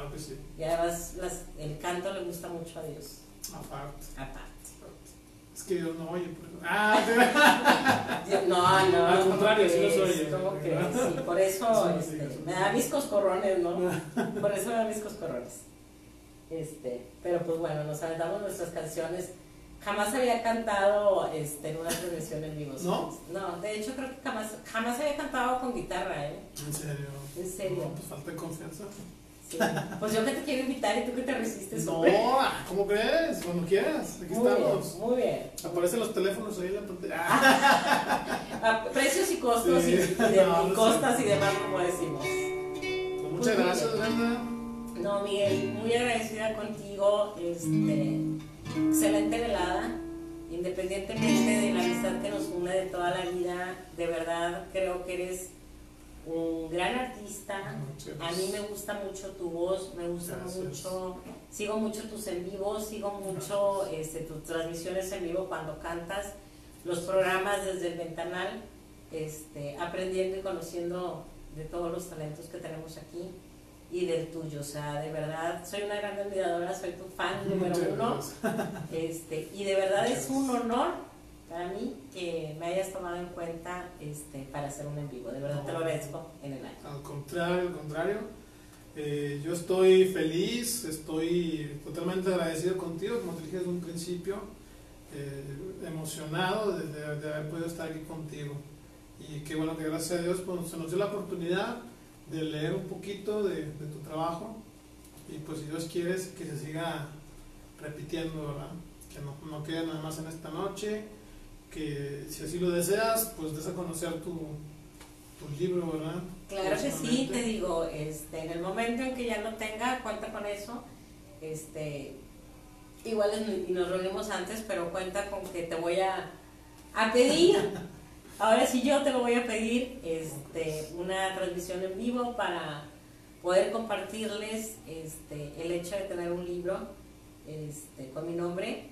Claro que sí. Y además las- el canto le gusta mucho a Dios. Aparte. Aparte. Es que Dios no oye. por eso. Ah, No, no. Al ¿cómo contrario, sí los oye. ¿Cómo crees? Sí, por eso Sí, sí, este, sí. me da mis coscorrones, ¿no? Por eso me da mis coscorrones. Este, pero pues bueno, nos aventamos nuestras canciones. Jamás había cantado este, en una transmisión en vivo. ¿No? No, de hecho creo que jamás, jamás había cantado con guitarra, ¿eh? En serio. En serio. No, pues falta de confianza. Sí. Pues yo que te quiero invitar y tú que te resistes. No. ¿cómo crees? Cuando quieras. Aquí Muy estamos. bien, muy bien. Aparecen los teléfonos ahí en la pantalla. Precios y costos Sí. y, y de- No, y no costas sé. y demás, como decimos. pues muchas gracias, Brenda. No, Miguel, muy agradecida contigo. Este, excelente velada. Independientemente de la amistad que nos une de toda la vida, de verdad creo que eres un gran artista. Muchas A mí me gusta mucho tu voz, me gusta Gracias. mucho, sigo mucho tus en vivos, sigo mucho este, tus transmisiones en vivo cuando cantas, los programas desde el ventanal, este, aprendiendo y conociendo de todos los talentos que tenemos aquí y del tuyo. O sea, de verdad, soy una gran admiradora, soy tu fan número uno. Este, y de verdad es un honor para mí que me hayas tomado en cuenta este, para hacer un en vivo. De verdad te lo agradezco en el año. Al contrario, al contrario. Eh, yo estoy feliz, estoy totalmente agradecido contigo, como te dije desde un principio, eh, emocionado de, de- de haber podido estar aquí contigo. Y qué bueno que gracias a Dios pues, se nos dio la oportunidad de leer un poquito de, de tu trabajo y pues si Dios quiere que se siga repitiendo, ¿verdad? Que no, no quede nada más en esta noche, que si así lo deseas, pues des a conocer tu, tu libro, ¿verdad? Claro que sí, te digo, este, en el momento en que ya lo tenga, cuenta con eso. este, igual y nos reunimos antes, pero cuenta con que te voy a, a pedir, ahora sí yo te lo voy a pedir, este, una transmisión en vivo para poder compartirles este, el hecho de tener un libro este, con mi nombre,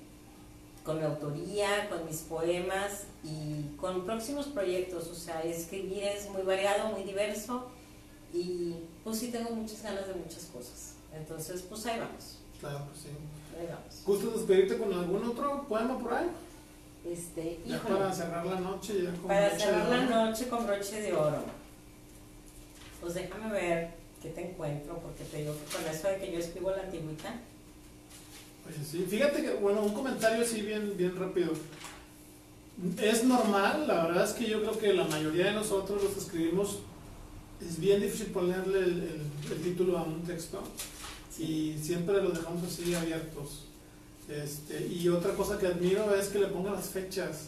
con mi autoría, con mis poemas y con próximos proyectos. O sea, escribir es muy variado, muy diverso y pues sí tengo muchas ganas de muchas cosas. Entonces, pues ahí vamos. Claro, pues sí. Ahí vamos. ¿Gustas despedirte con algún otro poema por ahí? Este, Ya híjole, para cerrar la noche. Ya con para cerrar la noche con broche de oro. Pues déjame ver qué te encuentro, porque te digo que con eso de que yo escribo la antigüita, sí, fíjate que, bueno, un comentario así bien, bien rápido. Es normal, la verdad es que yo creo que la mayoría de nosotros los escribimos es bien difícil ponerle el, el- el título a un texto y siempre lo dejamos así abiertos. Este, y otra cosa que admiro es que le pongan las fechas.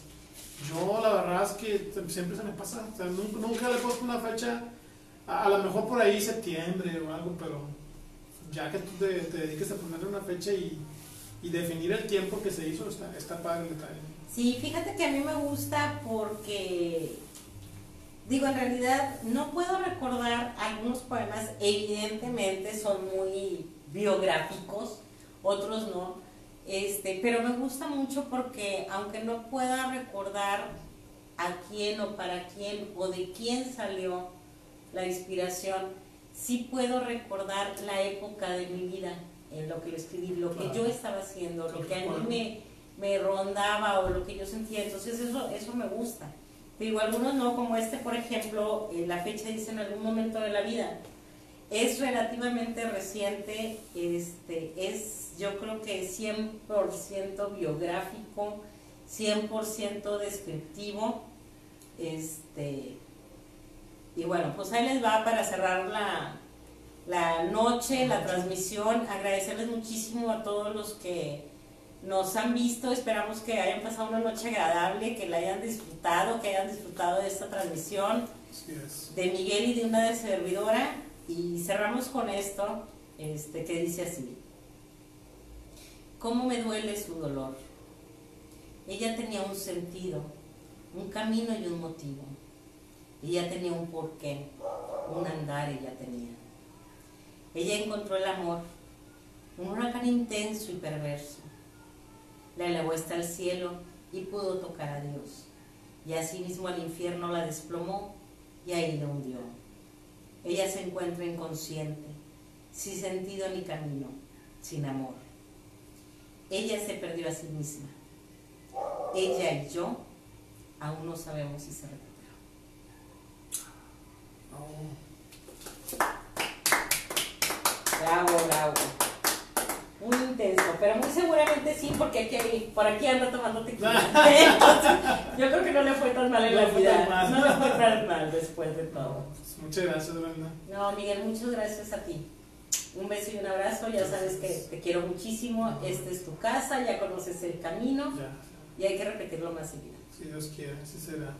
Yo la verdad es que siempre se me pasa, o sea, nunca, nunca le pongo una fecha, a, a lo mejor por ahí septiembre o algo, pero ya que tú te, te dediques a ponerle una fecha y, y definir el tiempo que se hizo, está, está padre el detalle. Sí, fíjate que a mí me gusta porque, digo, en realidad no puedo recordar algunos poemas, evidentemente son muy biográficos, otros no, este, pero me gusta mucho porque aunque no pueda recordar a quién o para quién o de quién salió la inspiración, sí puedo recordar la época de mi vida en lo que lo escribí, lo que yo estaba haciendo, lo que a mí me, me rondaba o lo que yo sentía. Entonces eso, eso me gusta. Digo, algunos no, como este, por ejemplo, eh, la fecha dice en algún momento de la vida. Es relativamente reciente, este, es yo creo que 100% biográfico, 100% descriptivo. Este, y bueno, pues ahí les va para cerrar la, la noche, la transmisión. Agradecerles muchísimo a todos los que nos han visto. Esperamos que hayan pasado una noche agradable, que la hayan disfrutado, que hayan disfrutado de esta transmisión es. de Miguel y de una de servidora. Y cerramos con esto, este, que dice así. ¿Cómo me duele su dolor? Ella tenía un sentido, un camino y un motivo. Ella tenía un porqué, un andar ella tenía. Ella encontró el amor, un huracán intenso y perverso. La elevó hasta el cielo y pudo tocar a Dios. Y asimismo al infierno la desplomó y ahí la hundió. Ella se encuentra inconsciente, sin sentido ni camino, sin amor. Ella se perdió a sí misma. Ella y yo aún no sabemos si se recuperó. Bravo, bravo. Muy intenso, pero muy seguramente sí, porque aquí, por aquí anda tomando tequila. Entonces, yo creo que no le fue tan mal en No la vida. No le fue tan mal después de todo. Pues muchas gracias, Brenda. No, Miguel, muchas gracias a ti. Un beso y un abrazo. Ya sabes que te quiero muchísimo. Esta es tu casa, ya conoces el camino Ya, y hay que repetirlo más seguido. si Dios quiere, así será.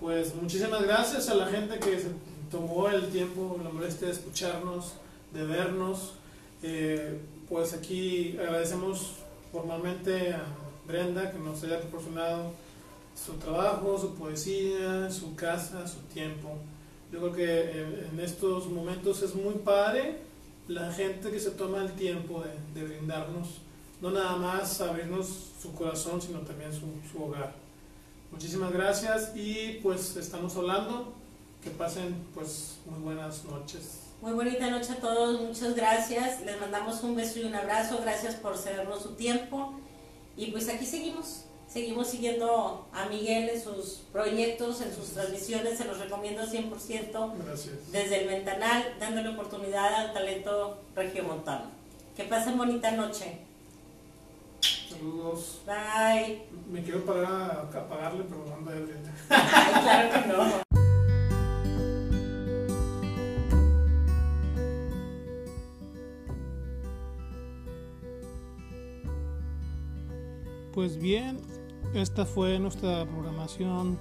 Pues muchísimas gracias a la gente que se tomó el tiempo, la molestia de escucharnos, de vernos. Eh, pues aquí agradecemos formalmente a Brenda que nos haya proporcionado su trabajo, su poesía, su casa, su tiempo. Yo creo que en, en estos momentos es muy padre la gente que se toma el tiempo de, de brindarnos, no nada más abrirnos su corazón, sino también su, su hogar. Muchísimas gracias y pues estamos hablando. Que pasen pues muy buenas noches. Muy bonita noche a todos, muchas gracias. Les mandamos un beso y un abrazo. Gracias por cedernos su tiempo. Y pues aquí seguimos. Seguimos siguiendo a Miguel en sus proyectos, en sus transmisiones. Se los recomiendo 100% Gracias. desde el ventanal, dándole oportunidad al talento regiomontano. Que pasen bonita noche. Saludos. Bye. Me quiero pagar a, a pagarle, pero anda de frente. Ay, claro que no. Pues bien, esta fue nuestra programación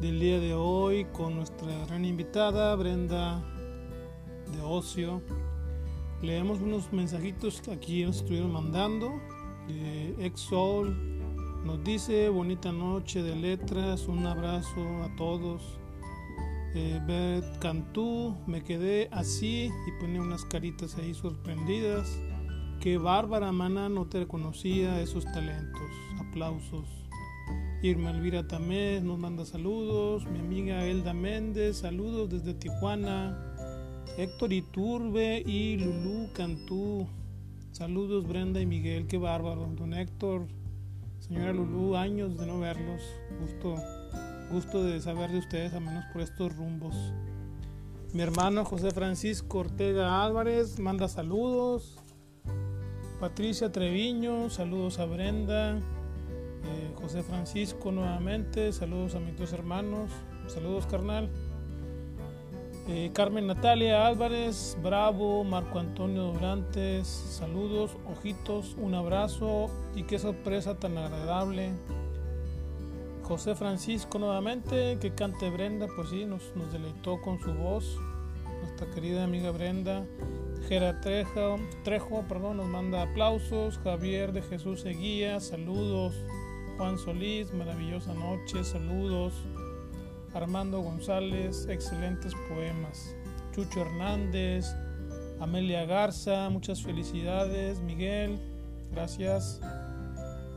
del día de hoy con nuestra gran invitada Brenda de Ocio. Leemos unos mensajitos que aquí nos estuvieron mandando. Exol nos dice bonita noche de letras, un abrazo a todos. Eh, Beth Cantú, me quedé así y pone unas caritas ahí sorprendidas. Qué bárbara, mana, no te reconocía esos talentos. Aplausos. Irma Elvira Tamés nos manda saludos. Mi amiga Elda Méndez, saludos desde Tijuana. Héctor Iturbe y Lulú Cantú. Saludos Brenda y Miguel, qué bárbaro. Don Héctor, señora Lulú, años de no verlos. Gusto, gusto de saber de ustedes, a menos por estos rumbos. Mi hermano José Francisco Ortega Álvarez manda saludos. Patricia Treviño, saludos a Brenda, eh, José Francisco nuevamente, saludos a mis dos hermanos, saludos carnal. Eh, Carmen Natalia Álvarez, Bravo, Marco Antonio Dobrantes, saludos, ojitos, un abrazo y qué sorpresa tan agradable. José Francisco nuevamente, que cante Brenda, pues sí, nos, nos deleitó con su voz, nuestra querida amiga Brenda. Gera Trejo, Trejo perdón, nos manda aplausos. Javier de Jesús Seguía, saludos. Juan Solís, maravillosa noche, saludos. Armando González, excelentes poemas. Chucho Hernández, Amelia Garza, muchas felicidades. Miguel, gracias.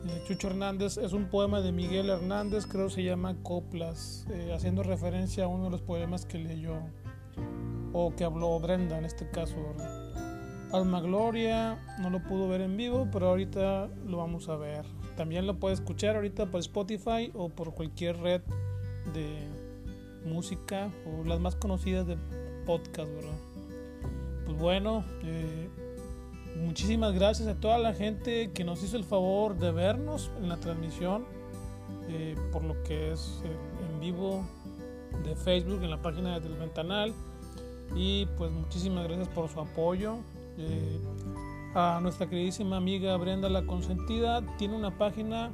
Eh, Chucho Hernández es un poema de Miguel Hernández, creo que se llama Coplas, eh, haciendo referencia a uno de los poemas que leyó o que habló Brenda en este caso. Alma Gloria, no lo pudo ver en vivo, pero ahorita lo vamos a ver. También lo puede escuchar ahorita por Spotify o por cualquier red de música o las más conocidas de podcast, ¿verdad? Pues bueno, eh, muchísimas gracias a toda la gente que nos hizo el favor de vernos en la transmisión, eh, por lo que es eh, en vivo de Facebook en la página del Ventanal. Y pues muchísimas gracias por su apoyo. Eh, a nuestra queridísima amiga Brenda La Consentida tiene una página,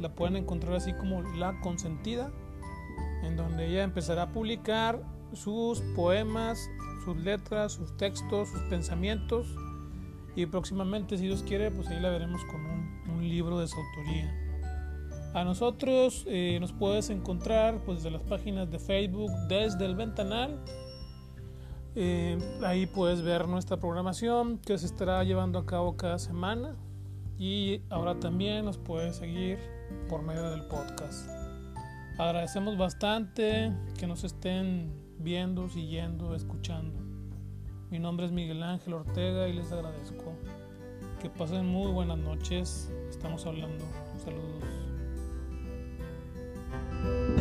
la pueden encontrar así como La Consentida, en donde ella empezará a publicar sus poemas, sus letras, sus textos, sus pensamientos y próximamente, si Dios quiere, pues ahí la veremos con un, libro de su autoría. A nosotros eh, nos puedes encontrar pues desde las páginas de Facebook, desde el Ventanal eh, ahí puedes ver nuestra programación que se estará llevando a cabo cada semana y ahora también nos puedes seguir por medio del podcast. Agradecemos bastante que nos estén viendo, siguiendo, escuchando. Mi nombre es Miguel Ángel Ortega y les agradezco. Que pasen muy buenas noches. Estamos hablando. Saludos. Música